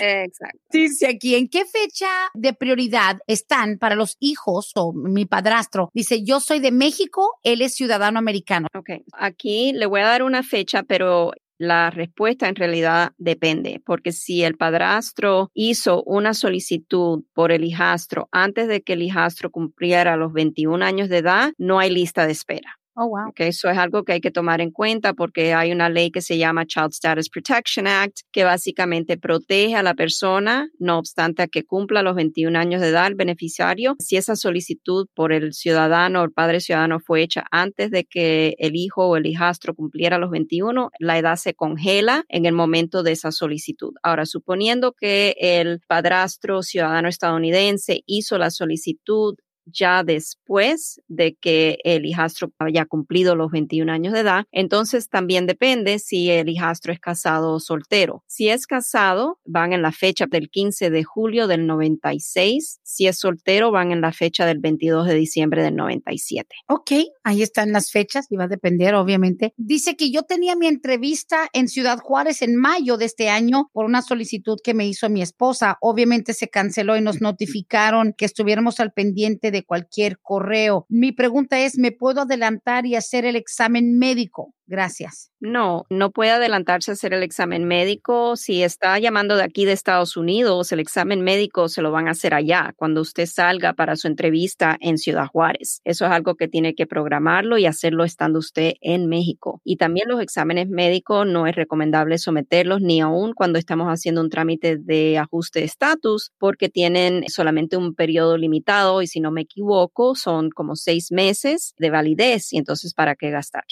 Exacto. (laughs) Dice aquí, ¿en qué fecha de prioridad están para los hijos o mi padrastro? Dice, yo soy de México, él es ciudadano americano. Ok, aquí le voy a dar una fecha, pero la respuesta en realidad depende, porque si el padrastro hizo una solicitud por el hijastro antes de que el hijastro cumpliera los 21 años de edad, no hay lista de espera. Oh, wow. Okay, eso es algo que hay que tomar en cuenta porque hay una ley que se llama Child Status Protection Act que básicamente protege a la persona, no obstante a que cumpla los 21 años de edad el beneficiario. Si esa solicitud por el ciudadano o el padre ciudadano fue hecha antes de que el hijo o el hijastro cumpliera los 21, la edad se congela en el momento de esa solicitud. Ahora, suponiendo que el padrastro ciudadano estadounidense hizo la solicitud ya después de que el hijastro haya cumplido los 21 años de edad. Entonces también depende si el hijastro es casado o soltero. Si es casado, van en la fecha del 15 de julio del 96. Si es soltero, van en la fecha del 22 de diciembre del 97. Ok, ahí están las fechas y va a depender, obviamente. Dice que yo tenía mi entrevista en Ciudad Juárez en mayo de este año por una solicitud que me hizo mi esposa. Obviamente se canceló y nos notificaron que estuviéramos al pendiente de cualquier correo. Mi pregunta es, ¿me puedo adelantar y hacer el examen médico? Gracias. No, no puede adelantarse a hacer el examen médico. Si está llamando de aquí de Estados Unidos, el examen médico se lo van a hacer allá cuando usted salga para su entrevista en Ciudad Juárez. Eso es algo que tiene que programarlo y hacerlo estando usted en México. Y también los exámenes médicos no es recomendable someterlos ni aún cuando estamos haciendo un trámite de ajuste de estatus porque tienen solamente un periodo limitado y si no me equivoco son como seis meses de validez y entonces para qué gastar.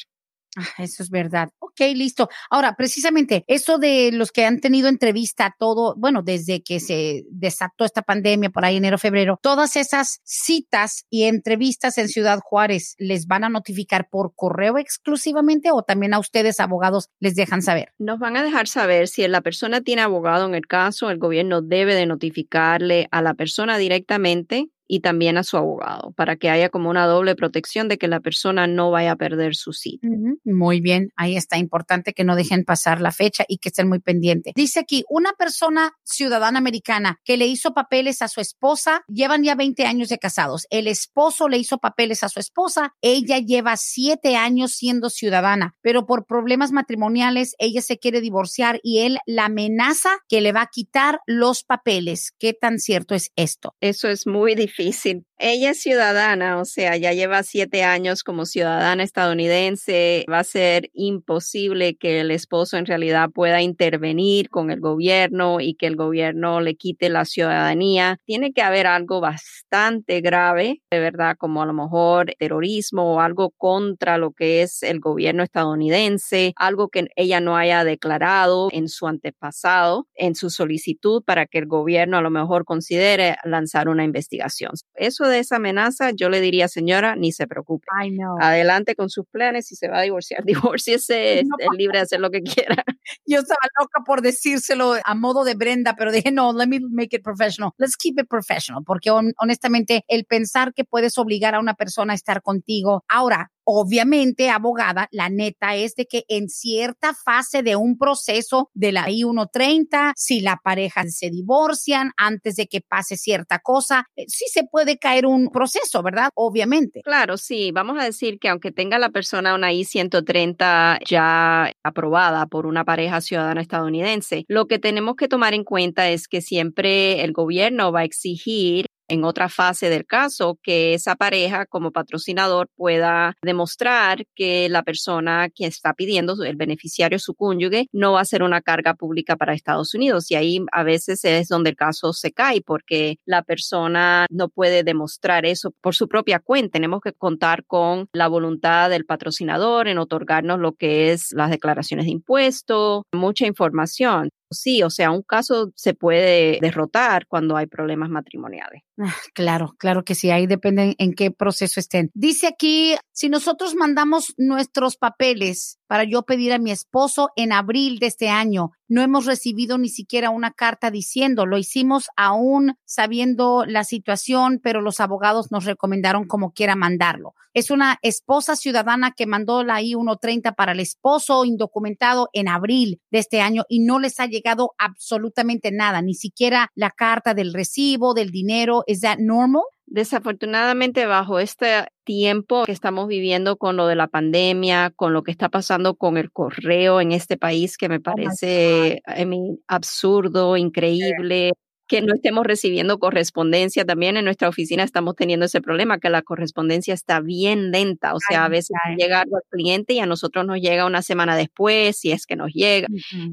Ah, eso es verdad. Ok, listo. Ahora, precisamente, eso de los que han tenido entrevista, todo, bueno, desde que se desató esta pandemia por ahí enero, febrero, todas esas citas y entrevistas en Ciudad Juárez, ¿les van a notificar por correo exclusivamente o también a ustedes, abogados, les dejan saber? Nos van a dejar saber si la persona tiene abogado en el caso, el gobierno debe de notificarle a la persona directamente y también a su abogado para que haya como una doble protección de que la persona no vaya a perder su cita. Muy bien, ahí está importante que no dejen pasar la fecha y que estén muy pendientes. Dice aquí, una persona ciudadana americana que le hizo papeles a su esposa, llevan ya 20 años de casados. El esposo le hizo papeles a su esposa, ella lleva 7 años siendo ciudadana, pero por problemas matrimoniales ella se quiere divorciar y él la amenaza que le va a quitar los papeles. ¿Qué tan cierto es esto? Eso es muy difícil difícil. Ella es ciudadana, o sea, ya lleva siete años como ciudadana estadounidense. Va a ser imposible que el esposo en realidad pueda intervenir con el gobierno y que el gobierno le quite la ciudadanía. Tiene que haber algo bastante grave, de verdad, como a lo mejor terrorismo o algo contra lo que es el gobierno estadounidense, algo que ella no haya declarado en su antepasado, en su solicitud para que el gobierno a lo mejor considere lanzar una investigación. Eso de esa amenaza, yo le diría, señora, ni se preocupe. Adelante con sus planes. Si se va a divorciar, (laughs) divorciese, es libre de hacer lo que quiera. (laughs) Yo estaba loca por decírselo a modo de Brenda, pero dije, no, let me make it professional. Let's keep it professional. Porque honestamente, el pensar que puedes obligar a una persona a estar contigo. Ahora, Obviamente, abogada, la neta es de que en cierta fase de un proceso de la I-130, si la pareja se divorcian antes de que pase cierta cosa, eh, sí se puede caer un proceso, ¿verdad? Obviamente. Claro, sí. Vamos a decir que aunque tenga la persona una I-130 ya aprobada por una pareja ciudadana estadounidense, lo que tenemos que tomar en cuenta es que siempre el gobierno va a exigir en otra fase del caso que esa pareja como patrocinador pueda demostrar que la persona que está pidiendo, el beneficiario, su cónyuge, no va a ser una carga pública para Estados Unidos. Y ahí a veces es donde el caso se cae porque la persona no puede demostrar eso por su propia cuenta. Tenemos que contar con la voluntad del patrocinador en otorgarnos lo que es las declaraciones de impuestos, mucha información. Sí, o sea, un caso se puede derrotar cuando hay problemas matrimoniales. Ah, claro, claro que sí, ahí depende en qué proceso estén. Dice aquí, si nosotros mandamos nuestros papeles para yo pedir a mi esposo en abril de este año, no hemos recibido ni siquiera una carta diciendo, lo hicimos aún sabiendo la situación, pero los abogados nos recomendaron como quiera mandarlo. Es una esposa ciudadana que mandó la I-130 para el esposo indocumentado en abril de este año y no les ha llegado absolutamente nada, ni siquiera la carta del recibo, del dinero. ¿Es that normal? Desafortunadamente, bajo este tiempo que estamos viviendo con lo de la pandemia, con lo que está pasando con el correo en este país, que me oh parece absurdo, increíble, que no estemos recibiendo correspondencia. También en nuestra oficina estamos teniendo ese problema, que la correspondencia está bien lenta. O sea, a veces llega algo al cliente y a nosotros nos llega una semana después, si es que nos llega.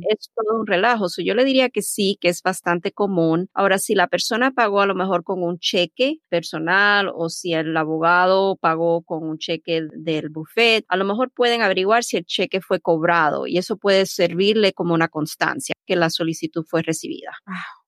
Es todo un relajo. yo le diría que sí, que es bastante común. Ahora, si la persona pagó a lo mejor con un cheque personal o si el abogado pagó con un cheque del buffet, a lo mejor pueden averiguar si el cheque fue cobrado y eso puede servirle como una constancia que la solicitud fue recibida.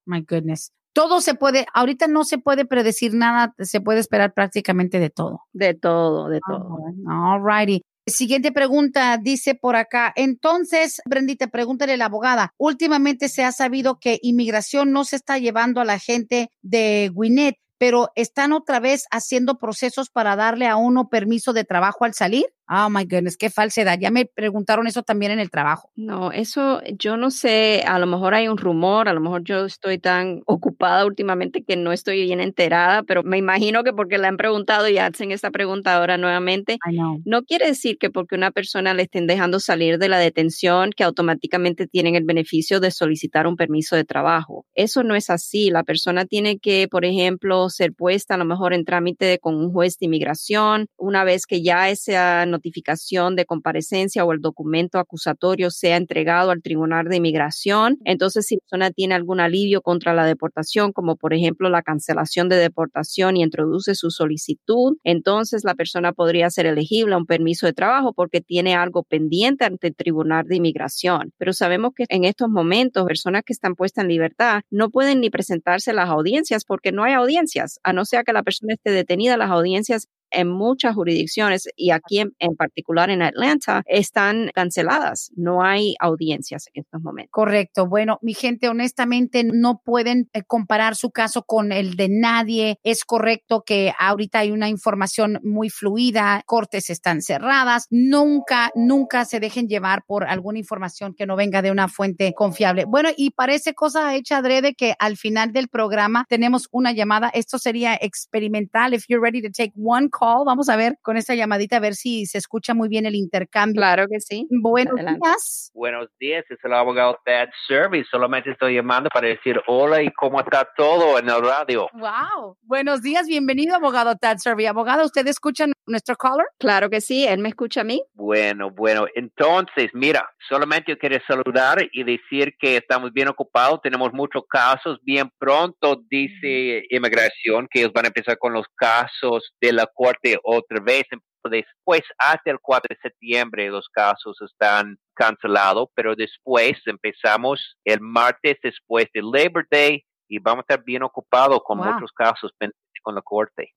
My goodness. Todo se puede, ahorita no se puede predecir nada, se puede esperar prácticamente de todo. De todo, de todo. All righty. Siguiente pregunta, dice por acá. Entonces, Brendita, pregúntale a la abogada. Últimamente se ha sabido que inmigración no se está llevando a la gente de Gwinnett pero están otra vez haciendo procesos para darle a uno permiso de trabajo al salir. Oh my goodness, qué falsedad. Ya me preguntaron eso también en el trabajo. No, eso yo no sé, a lo mejor hay un rumor, a lo mejor yo estoy tan ocupada últimamente que no estoy bien enterada, pero me imagino que porque le han preguntado y hacen esta pregunta ahora nuevamente, no quiere decir que porque una persona le estén dejando salir de la detención que automáticamente tienen el beneficio de solicitar un permiso de trabajo. Eso no es así. La persona tiene que, por ejemplo, ser puesta a lo mejor en trámite con un juez de inmigración una vez que ya esa notificación de comparecencia o el documento acusatorio sea entregado al Tribunal de Inmigración. Entonces, si la persona tiene algún alivio contra la deportación, como por ejemplo la cancelación de deportación y introduce su solicitud, entonces la persona podría ser elegible a un permiso de trabajo porque tiene algo pendiente ante el Tribunal de Inmigración. Pero sabemos que en estos momentos personas que están puestas en libertad no pueden ni presentarse a las audiencias porque no hay a no ser que la persona esté detenida, las audiencias en muchas jurisdicciones y aquí en, particular en Atlanta están canceladas. No hay audiencias en estos momentos. Correcto. Bueno, mi gente, honestamente no pueden eh, comparar su caso con el de nadie. Es correcto que ahorita hay una información muy fluida, cortes están cerradas. Nunca, nunca se dejen llevar por alguna información que no venga de una fuente confiable. Bueno, y parece cosa hecha adrede que al final del programa tenemos una llamada. Esto sería experimental. If you're ready to take one call. Vamos a ver con esta llamadita a ver si se escucha muy bien el intercambio. Claro que sí. Buenos días. Buenos días, es el abogado Ted Service. Solamente estoy llamando para decir hola y cómo está todo en el radio. Wow. Buenos días, bienvenido, abogado Ted Service. Abogado, ¿usted escucha nuestro caller? Claro que sí, él me escucha a mí. Bueno, bueno. Entonces, mira, solamente quiero saludar y decir que estamos bien ocupados. Tenemos muchos casos. Bien pronto dice Inmigración que ellos van a empezar con los casos de la corte otra vez. Después, hasta el 4 de septiembre, los casos están cancelados, pero después empezamos el martes después de Labor Day y vamos a estar bien ocupados con muchos casos con la corte.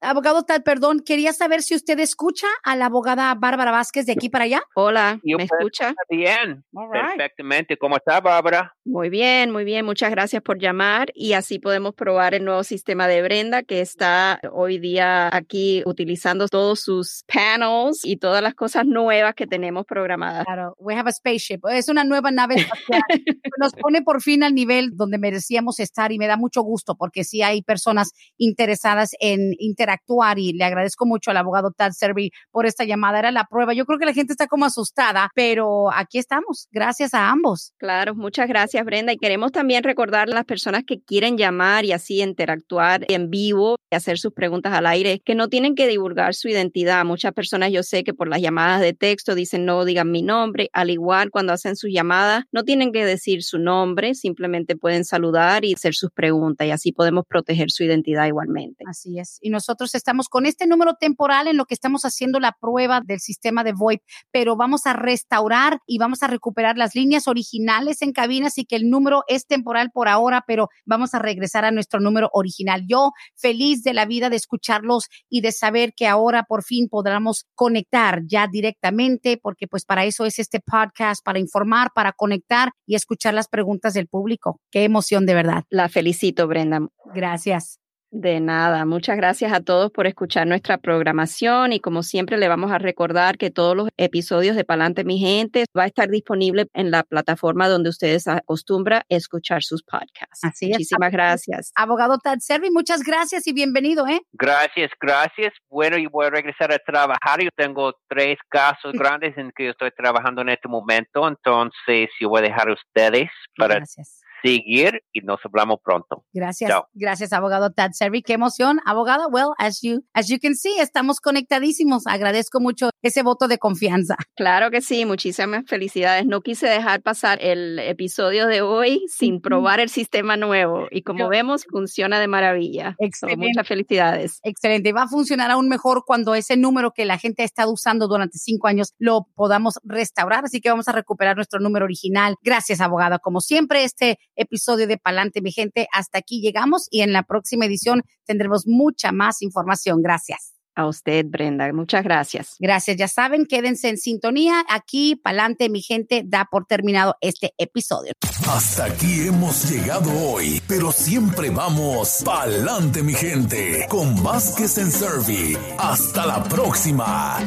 Abogado Tal, perdón, quería saber si usted escucha a la abogada Bárbara Vázquez de aquí para allá. Hola, ¿me escucha? Bien, perfectamente. ¿Cómo está, Bárbara? Muy bien, muy bien. Muchas gracias por llamar y así podemos probar el nuevo sistema de Brenda que está hoy día aquí utilizando todos sus panels y todas las cosas nuevas que tenemos programadas. Claro, we have a spaceship. Es una nueva nave espacial. (laughs) Nos pone por fin al nivel donde merecíamos estar y me da mucho gusto porque sí hay personas interesadas en interactuar actuar y le agradezco mucho al abogado Tad Servi por esta llamada. Era la prueba. Yo creo que la gente está como asustada, pero aquí estamos. Gracias a ambos. Claro, muchas gracias Brenda. Y queremos también recordar a las personas que quieren llamar y así interactuar en vivo y hacer sus preguntas al aire, que no tienen que divulgar su identidad. Muchas personas yo sé que por las llamadas de texto dicen no digan mi nombre. Al igual cuando hacen sus llamadas, no tienen que decir su nombre, simplemente pueden saludar y hacer sus preguntas y así podemos proteger su identidad igualmente. Así es. Y nosotros estamos con este número temporal en lo que estamos haciendo la prueba del sistema de VoIP, pero vamos a restaurar y vamos a recuperar las líneas originales en cabina, así que el número es temporal por ahora, pero vamos a regresar a nuestro número original. Yo feliz de la vida de escucharlos y de saber que ahora por fin podremos conectar ya directamente, porque pues para eso es este podcast, para informar, para conectar y escuchar las preguntas del público. Qué emoción de verdad. La felicito, Brenda. Gracias. De nada, muchas gracias a todos por escuchar nuestra programación y como siempre le vamos a recordar que todos los episodios de Palante Mi Gente va a estar disponible en la plataforma donde ustedes acostumbran escuchar sus podcasts. Así Muchísimas gracias. Abogado Tad Servi, muchas gracias y bienvenido, ¿eh? Gracias, gracias. Bueno, yo voy a regresar a trabajar. Yo tengo tres casos grandes en que yo estoy trabajando en este momento, entonces yo voy a dejar a ustedes para gracias seguir y nos hablamos pronto. Gracias. Gracias, abogado Tad Servi. Qué emoción, abogado. Well, as you, as you can see, estamos conectadísimos. Agradezco mucho ese voto de confianza. (laughs) Claro que sí. Muchísimas felicidades. No quise dejar pasar el episodio de hoy sin probar el sistema nuevo. Y como vemos, funciona de maravilla. Excelente. muchas felicidades. Excelente. Va a funcionar aún mejor cuando ese número que la gente ha estado usando durante cinco años lo podamos restaurar. Así que vamos a recuperar nuestro número original. Gracias, abogado. Como siempre, este episodio de Palante, mi gente. Hasta aquí llegamos y en la próxima edición tendremos mucha más información. Gracias. A usted, Brenda. Muchas gracias. Gracias. Ya saben, quédense en sintonía. Aquí, pa'lante, mi gente, da por terminado este episodio. Hasta aquí hemos llegado hoy, pero siempre vamos pa'lante, mi gente, con Vázquez en Servi. Hasta la próxima.